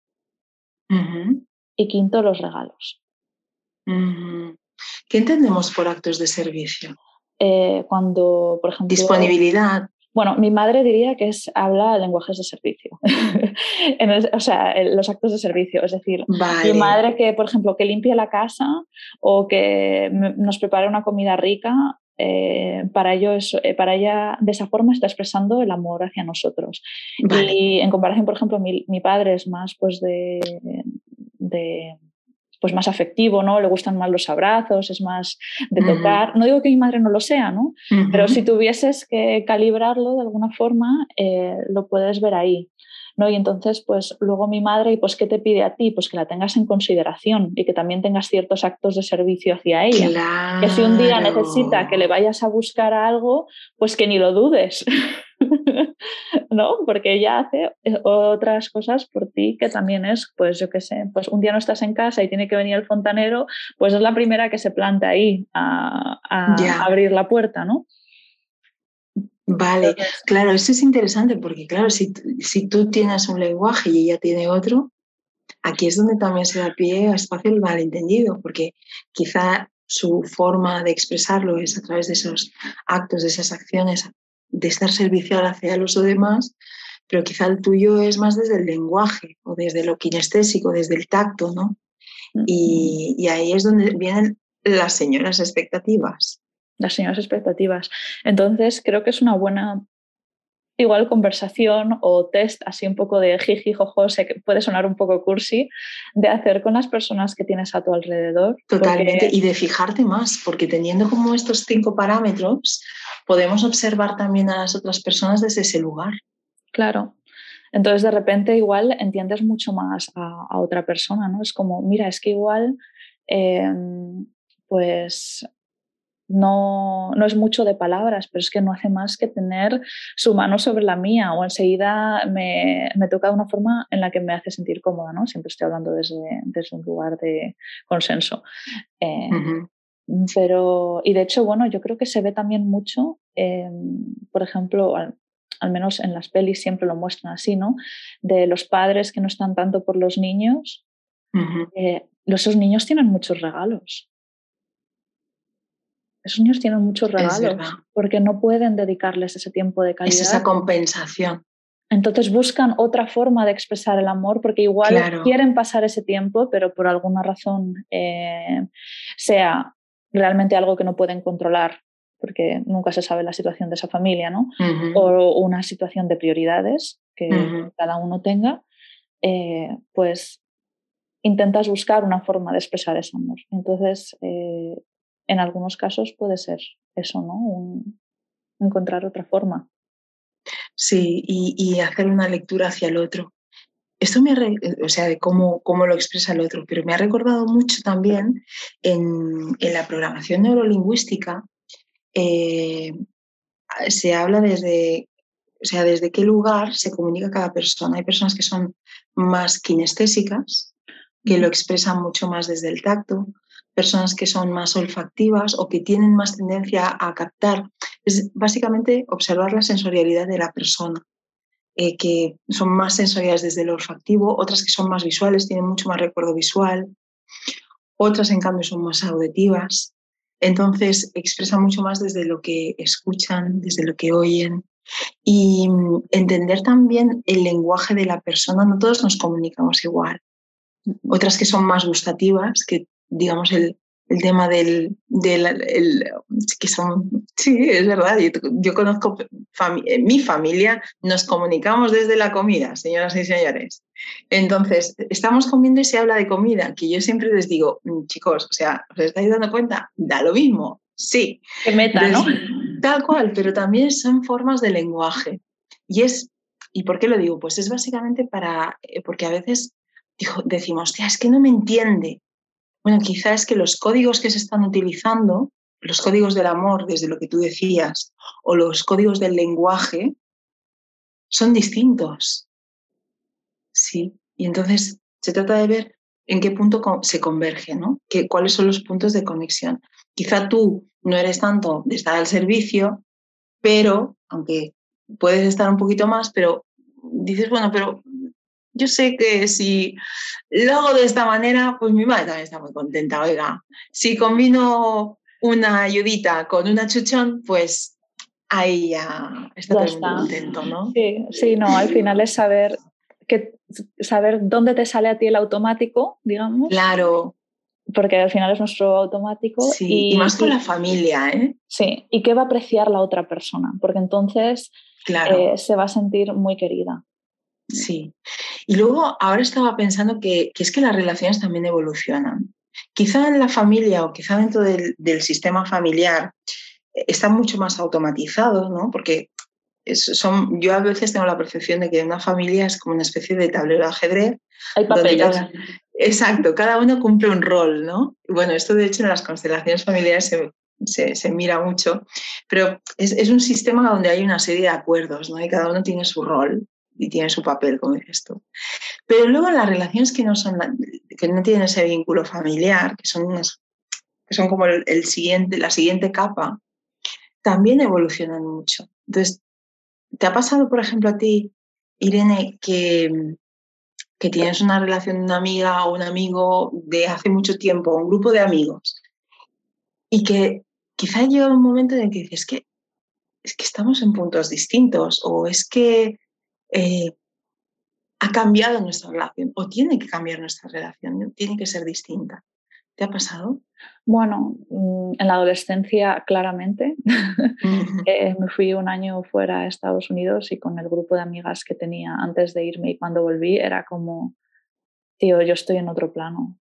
Y quinto, los regalos. ¿Qué entendemos por actos de servicio? Eh, cuando, por ejemplo... Disponibilidad. Bueno, mi madre diría que es habla lenguajes de servicio, o sea, los actos de servicio. Es decir, mi madre que, por ejemplo, que limpie la casa o que nos prepare una comida rica, eh, para, ello eh, para ella de esa forma está expresando el amor hacia nosotros. Y en comparación, por ejemplo, mi, mi padre es más pues de, de pues más afectivo, ¿no? Le gustan más los abrazos, es más de tocar. No digo que mi madre no lo sea, ¿no? Pero si tuvieses que calibrarlo de alguna forma, eh, lo puedes ver ahí. ¿no? Y entonces, pues luego mi madre, pues qué te pide a ti? Pues que la tengas en consideración y que también tengas ciertos actos de servicio hacia ella. Que si un día necesita que le vayas a buscar algo, pues que ni lo dudes. ¿no? Porque ella hace eh, otras cosas por ti que también es, pues yo qué sé, pues un día no estás en casa y tiene que venir el fontanero, pues es la primera que se planta ahí a, abrir la puerta, ¿no? Vale, claro, eso es interesante porque, claro, si, si tú tienes un lenguaje y ella tiene otro, aquí es donde también se da pie a espacio el malentendido, porque quizá su forma de expresarlo es a través de esos actos, de esas acciones de estar servicial hacia los demás, pero quizá el tuyo es más desde el lenguaje o desde lo kinestésico, desde el tacto, ¿no? Y, ahí es donde vienen las señoras expectativas. Las señoras expectativas. Entonces, creo que es una buena igual conversación o test así un poco de jiji, jojo, sé que puede sonar un poco cursi, de hacer con las personas que tienes a tu alrededor. Totalmente, y de fijarte más, porque teniendo como estos cinco parámetros, podemos observar también a las otras personas desde ese lugar. Claro. Entonces de repente igual entiendes mucho más a, otra persona, ¿no? Es como, mira, es que igual, em, pues no, no, es mucho de palabras, pero es que no hace más que tener su mano sobre la mía o enseguida me, me, toca de una forma en la que me hace sentir cómoda, ¿no? Siempre estoy hablando desde, desde un lugar de consenso. Eh, pero, y de hecho, bueno, yo creo que se ve también mucho, por ejemplo, al, menos en las pelis siempre lo muestran así, ¿no? De los padres que no están tanto por los niños. Eh, esos niños tienen muchos regalos. Esos niños tienen muchos regalos porque no pueden dedicarles ese tiempo de calidad. Es esa compensación. Entonces buscan otra forma de expresar el amor porque igual quieren pasar ese tiempo, pero por alguna razón, eh, sea realmente algo que no pueden controlar porque nunca se sabe la situación de esa familia, ¿no? O una situación de prioridades que cada uno tenga, eh, pues intentas buscar una forma de expresar ese amor. Entonces, eh, en algunos casos puede ser eso, ¿no? encontrar otra forma. Sí, y, hacer una lectura hacia el otro. Esto me o sea, de cómo, cómo lo expresa el otro, pero me ha recordado mucho también en, la programación neurolingüística, eh, se habla desde, o sea, desde qué lugar se comunica cada persona. Hay personas que son más kinestésicas, que lo expresan mucho más desde el tacto, personas que son más olfactivas o que tienen más tendencia a captar. Es básicamente observar la sensorialidad de la persona. eh, que son más sensoriales desde el olfactivo, otras que son más visuales, tienen mucho más recuerdo visual, otras en cambio son más auditivas. Entonces expresan mucho más desde lo que escuchan, desde lo que oyen. Y mm, entender también el lenguaje de la persona, no todos nos comunicamos igual. Otras que son más gustativas, que digamos el, el tema del, del que son, sí, es verdad, yo, conozco mi familia, nos comunicamos desde la comida, señoras y señores. Entonces, estamos comiendo y se habla de comida, que yo siempre les digo, mm, chicos, o sea, ¿os estáis dando cuenta? Da lo mismo, sí. Que meta, ¿no? Tal cual, pero también son formas de lenguaje. Y es, ¿y por qué lo digo? Pues es básicamente para, eh, porque a veces decimos, es que no me entiende, bueno, quizá es que los códigos que se están utilizando, los códigos del amor, desde lo que tú decías, o los códigos del lenguaje, son distintos. Sí, y entonces se trata de ver en qué punto se converge, ¿no? ¿Cuáles son los puntos de conexión? Quizá tú no eres tanto de estar al servicio, pero, aunque puedes estar un poquito más, pero dices, bueno, pero yo sé que si lo hago de esta manera, pues mi madre también está muy contenta. Oiga, si combino una ayudita con una chuchón, pues ahí ya está todo contento, ¿no? Sí, sí, no, al final es saber que saber dónde te sale a ti el automático, digamos. Claro. Porque al final es nuestro automático. Sí, y, más con la familia, ¿eh? Sí, y qué va a apreciar la otra persona, porque entonces claro. Eh, se va a sentir muy querida. Sí. Y luego ahora estaba pensando que, es que las relaciones también evolucionan. Quizá en la familia o quizá dentro del, sistema familiar eh, está mucho más automatizado, ¿no? Porque son, yo a veces tengo la percepción de que una familia es como una especie de tablero de ajedrez. Hay papeles. exacto, cada uno cumple un rol, ¿no? Bueno, esto de hecho en las constelaciones familiares se, mira mucho, pero es, es, un sistema donde hay una serie de acuerdos, ¿no? Y cada uno tiene su rol y tiene su papel, como dices tú. Pero luego las relaciones que no, son, que no tienen ese vínculo familiar, que son, que son como el, siguiente, la siguiente capa, también evolucionan mucho. Entonces, ¿te ha pasado, por ejemplo, a ti, Irene, que, que tienes una relación de una amiga o un amigo de hace mucho tiempo, un grupo de amigos, y que quizá llega un momento en el que dices, que, es que estamos en puntos distintos o es que eh, ha cambiado nuestra relación o tiene que cambiar nuestra relación, tiene que ser distinta. ¿Te ha pasado? Bueno, mm, en la adolescencia claramente. Eh, me fui un año fuera a Estados Unidos y con el grupo de amigas que tenía antes de irme y cuando volví era como, tío, yo estoy en otro plano.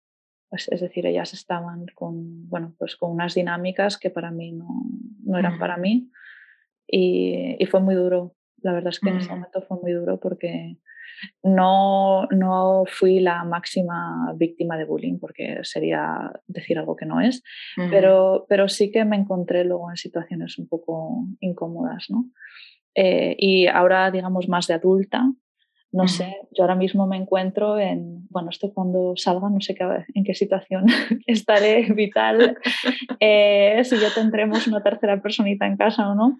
Pues, es decir, ellas estaban con, bueno, pues con unas dinámicas que para mí no, no eran para mí y, y, fue muy duro la verdad es que en ese mm. momento fue muy duro porque no, no fui la máxima víctima de bullying, porque sería decir algo que no es, pero, pero sí que me encontré luego en situaciones un poco incómodas. ¿no? Eh, y ahora, digamos, más de adulta, no sé, yo ahora mismo me encuentro en, bueno, esto cuando salga, no sé qué, en qué situación estaré vital, eh, si ya tendremos una tercera personita en casa o no.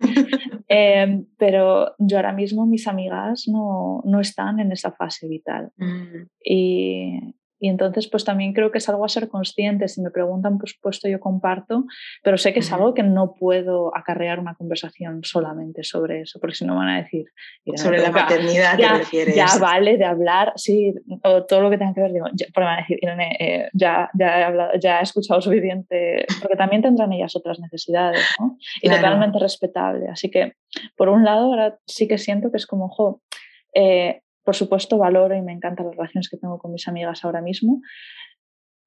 Em, pero yo ahora mismo, mis amigas no, no están en esa fase vital. Mm. Y, y entonces, pues también creo que es algo a ser consciente. Si me preguntan, pues puesto yo comparto, pero sé que es algo que no puedo acarrear una conversación solamente sobre eso, porque si no van a decir... Sobre la maternidad ya, te refieres. Ya vale de hablar, sí, o todo lo que tenga que ver, digo, ya, porque van a decir, Irene, eh, ya, ya, he hablado, ya he escuchado suficiente, porque también tendrán ellas otras necesidades, ¿no? Y totalmente respetable. Así que, por un lado, ahora sí que siento que es como, jo, eh, por supuesto, valoro y me encantan las relaciones que tengo con mis amigas ahora mismo.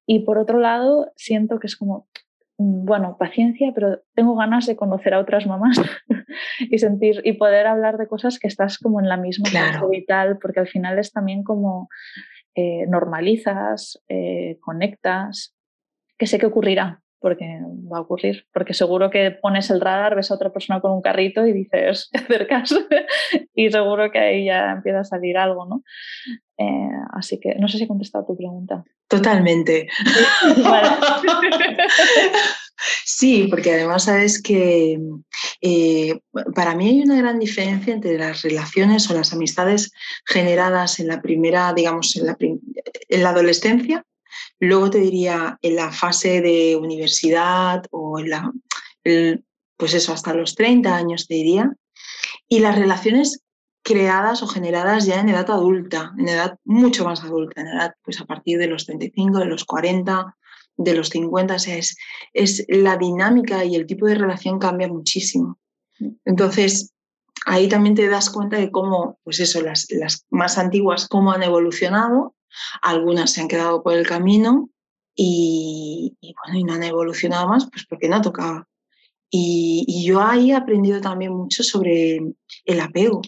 Y por otro lado, siento que es como, mm, bueno, paciencia, pero tengo ganas de conocer a otras mamás y sentir y poder hablar de cosas que estás como en la misma claro. vital, porque al final es también como eh, normalizas, eh, conectas, que sé que ocurrirá, porque va a ocurrir, porque seguro que pones el radar, ves a otra persona con un carrito y dices, te acercas y seguro que ahí ya empieza a salir algo, ¿no? Eh, así que no sé si he contestado tu pregunta. Totalmente. Sí, porque además sabes que eh, para mí hay una gran diferencia entre las relaciones o las amistades generadas en la primera, digamos, en la, en la adolescencia, luego te diría en la fase de universidad o en la, pues eso, hasta los 30 años te diría, y las relaciones creadas o generadas ya en edad adulta, en edad mucho más adulta, en edad pues a partir de los 35, de los 40, de los 50, o sea, es, es la dinámica y el tipo de relación cambia muchísimo. Entonces, ahí también te das cuenta de cómo, pues eso, las, las más antiguas, cómo han evolucionado, algunas se han quedado por el camino y, bueno, y no han evolucionado más, pues porque no tocaba. Y, y, yo ahí he aprendido también mucho sobre el apego.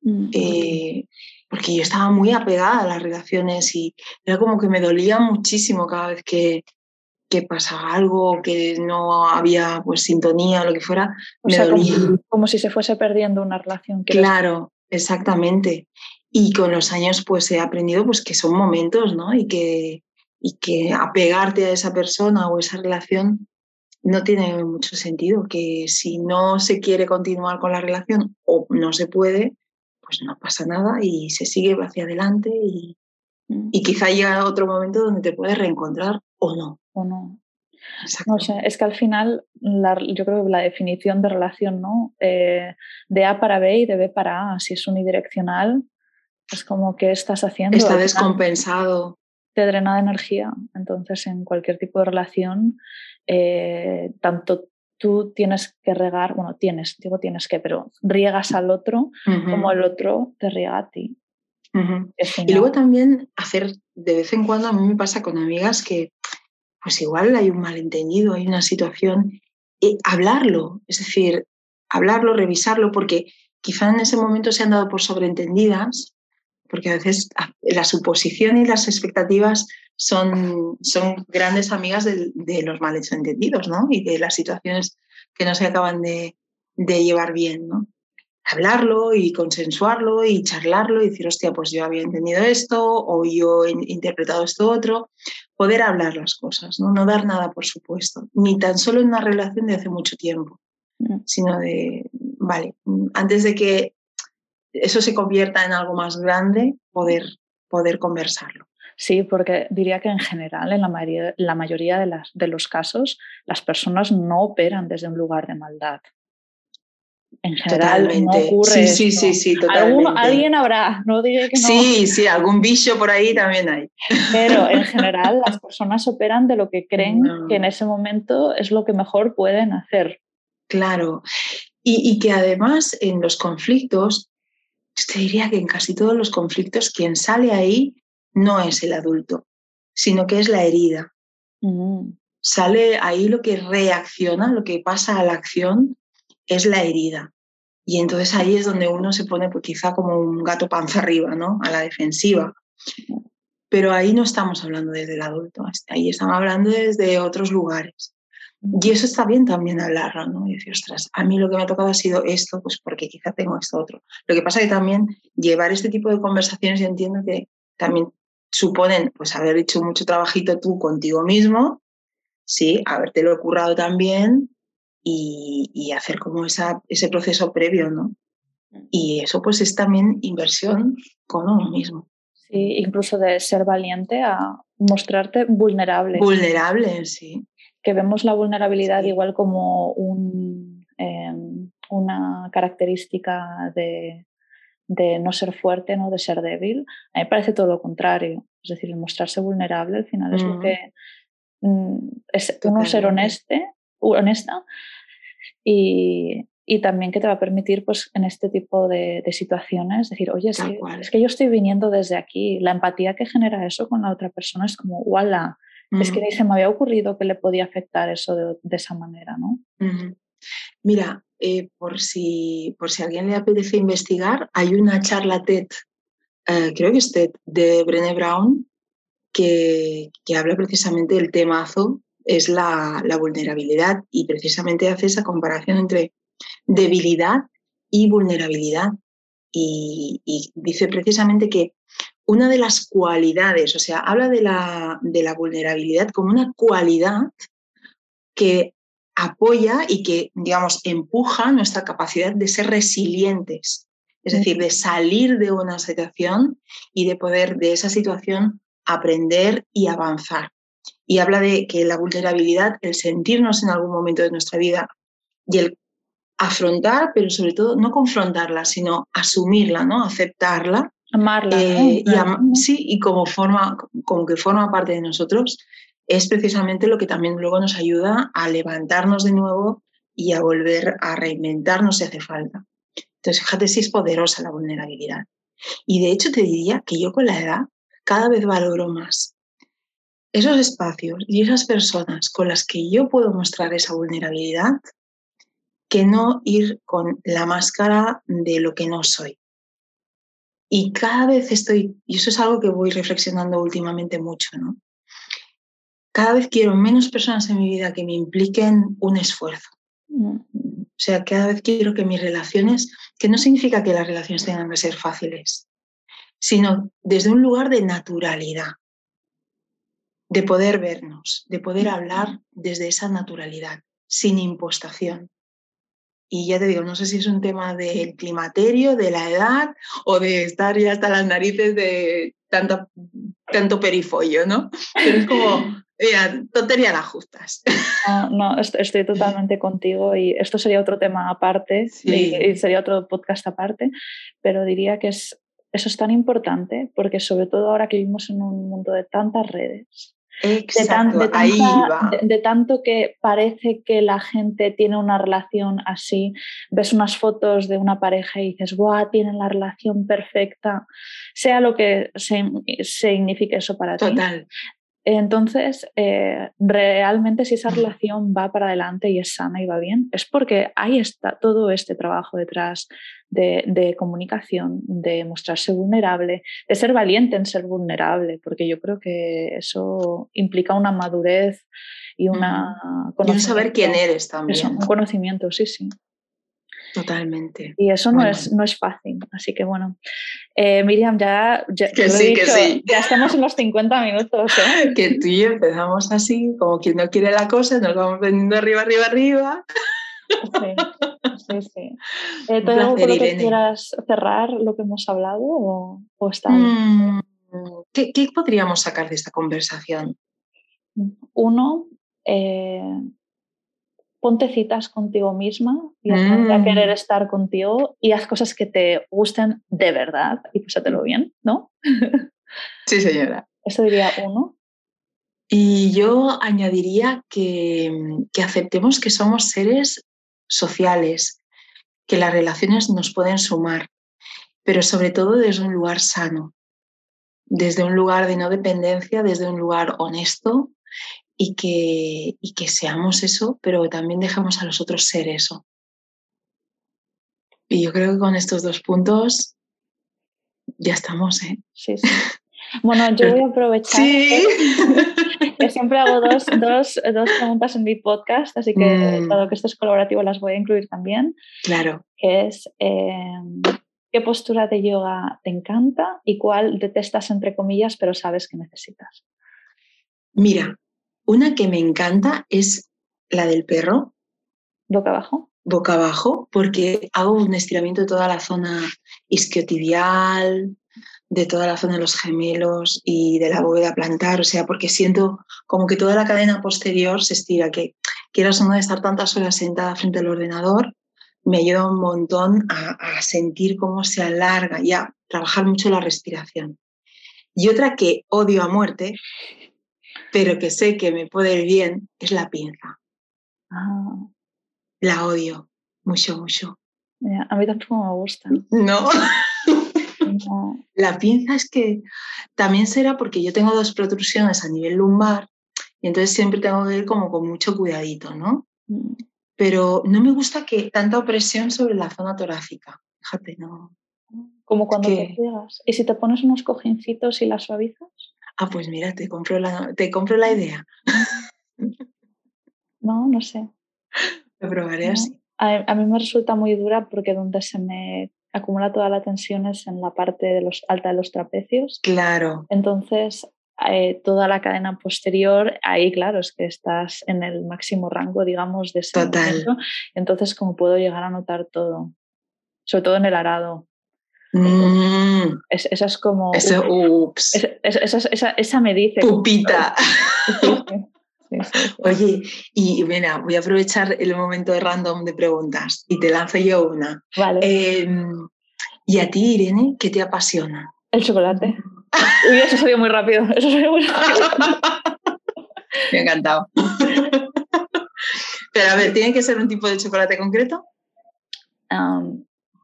Mm, eh, porque yo estaba muy apegada a las relaciones y era como que me dolía muchísimo cada vez que, que pasaba algo, que no había pues sintonía o lo que fuera, me dolía. Como, si se fuese perdiendo una relación. Claro, exactamente. Y con los años pues he aprendido pues que son momentos, ¿no? Y que, y que apegarte a esa persona o esa relación no tiene mucho sentido, que si no se quiere continuar con la relación o no se puede, pues no pasa nada y se sigue hacia adelante y, mm. y quizá llega otro momento donde te puedes reencontrar o no. O no. No sé, es que al final yo creo que la definición de relación, ¿no? Eh, de A para B y de B para A, si es unidireccional, es como que estás haciendo. Está descompensado. Te drena de energía. Entonces, en cualquier tipo de relación, eh, tanto tú tienes que regar, bueno, tienes, digo tienes que, pero riegas al otro como el otro te riega a ti. Y luego también hacer, de vez en cuando a mí me pasa con amigas que pues igual hay un malentendido, hay una situación, y hablarlo, es decir, hablarlo, revisarlo, porque quizá en ese momento se han dado por sobreentendidas, porque a veces la suposición y las expectativas son, son grandes amigas de, los malentendidos, ¿no? Y de las situaciones que no se acaban de, llevar bien, ¿no? Hablarlo y consensuarlo y charlarlo y decir, hostia, pues yo había entendido esto o yo he interpretado esto otro. Poder hablar las cosas, ¿no? No dar nada por supuesto, ni tan solo en una relación de hace mucho tiempo, mm. sino de, vale, antes de que eso se convierta en algo más grande, poder, poder conversarlo. Sí, porque diría que en general, en la mayoría, la mayoría de, las, de los casos, las personas no operan desde un lugar de maldad. En general no ocurre. Sí, sí, sí, sí, totalmente. alguien habrá, no diré que no. Sí, sí, algún bicho por ahí también hay. Pero en general las personas operan de lo que creen que en ese momento es lo que mejor pueden hacer. Claro. Y, y que además en los conflictos, te diría que en casi todos los conflictos quien sale ahí no es el adulto, sino que es la herida. Mm. Sale ahí lo que reacciona, lo que pasa a la acción, es la herida. Y entonces ahí es donde uno se pone pues, quizá como un gato panza arriba, ¿no? A la defensiva. Pero ahí no estamos hablando desde el adulto, ahí estamos hablando desde otros lugares. Y eso está bien también hablarlo, ¿no? Y decir, ostras, a mí lo que me ha tocado ha sido esto, pues porque quizá tengo esto otro. Lo que pasa es que también llevar este tipo de conversaciones, yo entiendo que también suponen pues haber hecho mucho trabajito tú contigo mismo, sí, habértelo currado también y, hacer como esa, ese proceso previo, ¿no? Y eso pues es también inversión con uno mismo. Sí, incluso de ser valiente a mostrarte vulnerable. Vulnerable, sí. Que vemos la vulnerabilidad igual como un, em, una característica de, de no ser fuerte, ¿no? de ser débil. A mí me parece todo lo contrario. Es decir, el mostrarse vulnerable al final es lo mm. que mm, es uno ser honeste, honesta y, y, también que te va a permitir pues, en este tipo de, de situaciones decir, oye, es que, es que, yo estoy viniendo desde aquí. La empatía que genera eso con la otra persona es como, ¡wala! Es que ni se me había ocurrido que le podía afectar eso de, de esa manera, ¿no? Mira, eh, por, si, por si alguien le apetece investigar, hay una charla TED, eh, creo que es TED, de Brené Brown, que, que habla precisamente del temazo, es la, la, vulnerabilidad y precisamente hace esa comparación entre debilidad y vulnerabilidad. Y, y, dice precisamente que una de las cualidades, o sea, habla de la, de la vulnerabilidad como una cualidad que apoya y que, digamos, empuja nuestra capacidad de ser resilientes, es decir, de salir de una situación y de poder de esa situación aprender y avanzar. Y habla de que la vulnerabilidad, el sentirnos en algún momento de nuestra vida y el afrontar, pero sobre todo no confrontarla, sino asumirla, ¿no? aceptarla. Amarla. Eh, y sí, y como, forma, como que forma parte de nosotros, es precisamente lo que también luego nos ayuda a levantarnos de nuevo y a volver a reinventarnos si hace falta. Entonces, fíjate si es poderosa la vulnerabilidad. Y de hecho te diría que yo con la edad cada vez valoro más esos espacios y esas personas con las que yo puedo mostrar esa vulnerabilidad que no ir con la máscara de lo que no soy. Y cada vez estoy, y eso es algo que voy reflexionando últimamente mucho, ¿no? cada vez quiero menos personas en mi vida que me impliquen un esfuerzo. Mm. O sea, cada vez quiero que mis relaciones, que no significa que las relaciones tengan que ser fáciles, sino desde un lugar de naturalidad, de poder vernos, de poder hablar desde esa naturalidad, sin impostación. Y ya te digo, no sé si es un tema del climaterio, de la edad o de estar ya hasta las narices de tanto, tanto perifollo, ¿no? Pero es como, Mira, tontería las justas. No, estoy totalmente contigo y esto sería otro tema aparte y, sería otro podcast aparte, pero diría que es, eso es tan importante porque sobre todo ahora que vivimos en un mundo de tantas redes, Exacto, de, ahí va. De, tanto que parece que la gente tiene una relación así, ves unas fotos de una pareja y dices, ¡guau! Tienen la relación perfecta, sea lo que signifique eso para ti. Entonces, eh, realmente si esa relación va para adelante y es sana y va bien, es porque ahí está todo este trabajo detrás de, comunicación, de mostrarse vulnerable, de ser valiente en ser vulnerable, porque yo creo que eso implica una madurez y una... Y un saber quién eres también. un conocimiento, sí, sí. Totalmente. Y eso no, es, no es fácil. Así que bueno, eh, Miriam, ya, ya, que sí, que sí. ya estamos en los 50 minutos. ¿eh? Que tú y yo empezamos así, como quien no quiere la cosa, nos vamos vendiendo arriba, arriba, arriba. Sí, sí, sí. Eh, algo con lo que quieras cerrar lo que hemos hablado o, o está mm, ¿qué, ¿qué, podríamos sacar de esta conversación? Uno, eh, ponte citas contigo misma y a querer mm. estar contigo y haz cosas que te gusten de verdad y pásatelo bien, ¿no? Sí, señora. Eso diría uno. Y yo añadiría que, que aceptemos que somos seres sociales, que las relaciones nos pueden sumar, pero sobre todo desde un lugar sano, desde un lugar de no dependencia, desde un lugar honesto y que, y que seamos eso, pero también dejamos a los otros ser eso. Y yo creo que con estos dos puntos ya estamos, ¿eh? Sí, sí. Bueno, yo voy a aprovechar. Sí. Que, siempre hago dos, dos, dos, preguntas en mi podcast, así que mm. todo que esto es colaborativo las voy a incluir también. Claro. Que es, em, ¿qué postura de yoga te encanta y cuál detestas, entre comillas, pero sabes que necesitas? Mira, una que me encanta es la del perro. Boca abajo. Boca abajo, porque hago un estiramiento de toda la zona isquiotibial, de toda la zona de los gemelos y de la bóveda plantar, o sea, porque siento como que toda la cadena posterior se estira, que quieras o no estar tantas horas sentada frente al ordenador, me ayuda un montón a, a sentir cómo se alarga y a trabajar mucho la respiración. Y otra que odio a muerte pero que sé que me puede ir bien, es la pinza. Ah. La odio mucho, mucho. a mí tampoco me gusta. No. La pinza es que también será porque yo tengo dos protrusiones a nivel lumbar y entonces siempre tengo que ir como con mucho cuidadito, ¿no? Mm. Pero no me gusta que tanta opresión sobre la zona torácica. Fíjate, no. Como cuando te ciegas. ¿Y si te pones unos cojincitos y las suavizas? Ah, pues mira, te compro la, te compro la idea. No, no sé. Lo probaré así. A, mí me resulta muy dura porque donde se me acumula toda la tensión es en la parte de los, alta de los trapecios. Claro. Entonces, eh, toda la cadena posterior, ahí claro, es que estás en el máximo rango, digamos, de ese Total. momento. Entonces, como puedo llegar a notar todo, sobre todo en el arado. Mm, Es- esa es como... eso, ups, esa, esa- esa- esa me dice... pupita. Sí, sí, sí, sí, sí. Oye, y mira, voy a aprovechar el momento de random de preguntas y te lanzo yo una. Vale, Em, ¿Y a ti, Irene, qué te apasiona? el chocolate. Uy, eso salió muy rápido. Eso salió muy rápido. Me ha encantado. Pero a ver, ¿tiene que ser un tipo de chocolate concreto?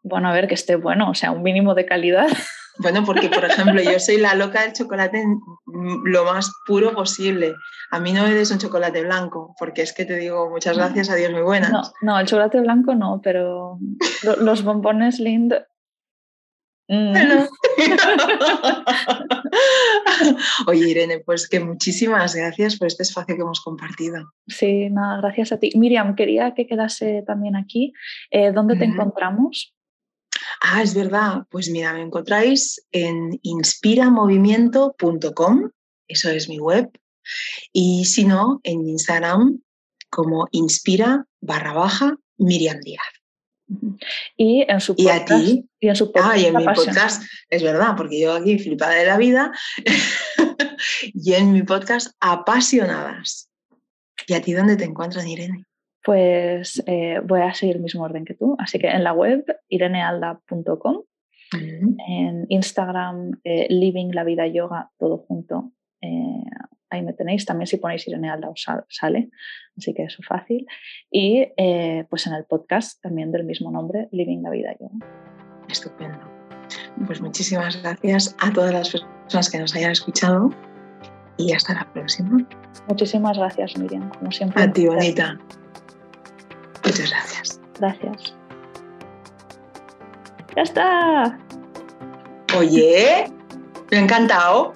Bueno, a ver, que esté bueno, o sea, un mínimo de calidad. Bueno, porque por ejemplo, yo soy la loca del chocolate mm, lo más puro posible. A mí no me des un chocolate blanco, porque es que te digo muchas gracias, adiós, muy buenas. No, no, el chocolate blanco no, pero lo- los bombones Lind. mm, Bueno. Oye, Irene, pues que muchísimas gracias por este espacio que hemos compartido. Sí, nada, gracias a ti. Miriam, quería que quedase también aquí. Eh, ¿Dónde te encontramos? Ah, es verdad. Pues mira, me encontráis en inspiramovimiento.com, eso es mi web, y si no, en Instagram como inspira barra baja Miriam Díaz. Y en su Y a podcast. ti, Y en su podcast. ah, y en mi podcast, es verdad, porque yo aquí flipada de la vida, y en mi podcast Apasionadas. ¿Y a ti dónde te encuentran, Irene? Pues eh, voy a seguir el mismo orden que tú. Así que en la web irenealda.com, Mm, en Instagram eh, Living la Vida Yoga, todo junto. eh, ahí me tenéis. También si ponéis Irene Alda os sal- sale, así que eso es fácil. Y eh, pues en el podcast también del mismo nombre, Living la Vida Yoga. Estupendo. Pues muchísimas gracias a todas las personas que nos hayan escuchado y hasta la próxima. Muchísimas gracias, Miriam. Como siempre. A ti, bonita. Muchas gracias. Gracias. ¡Ya está! Oye, me ha encantado.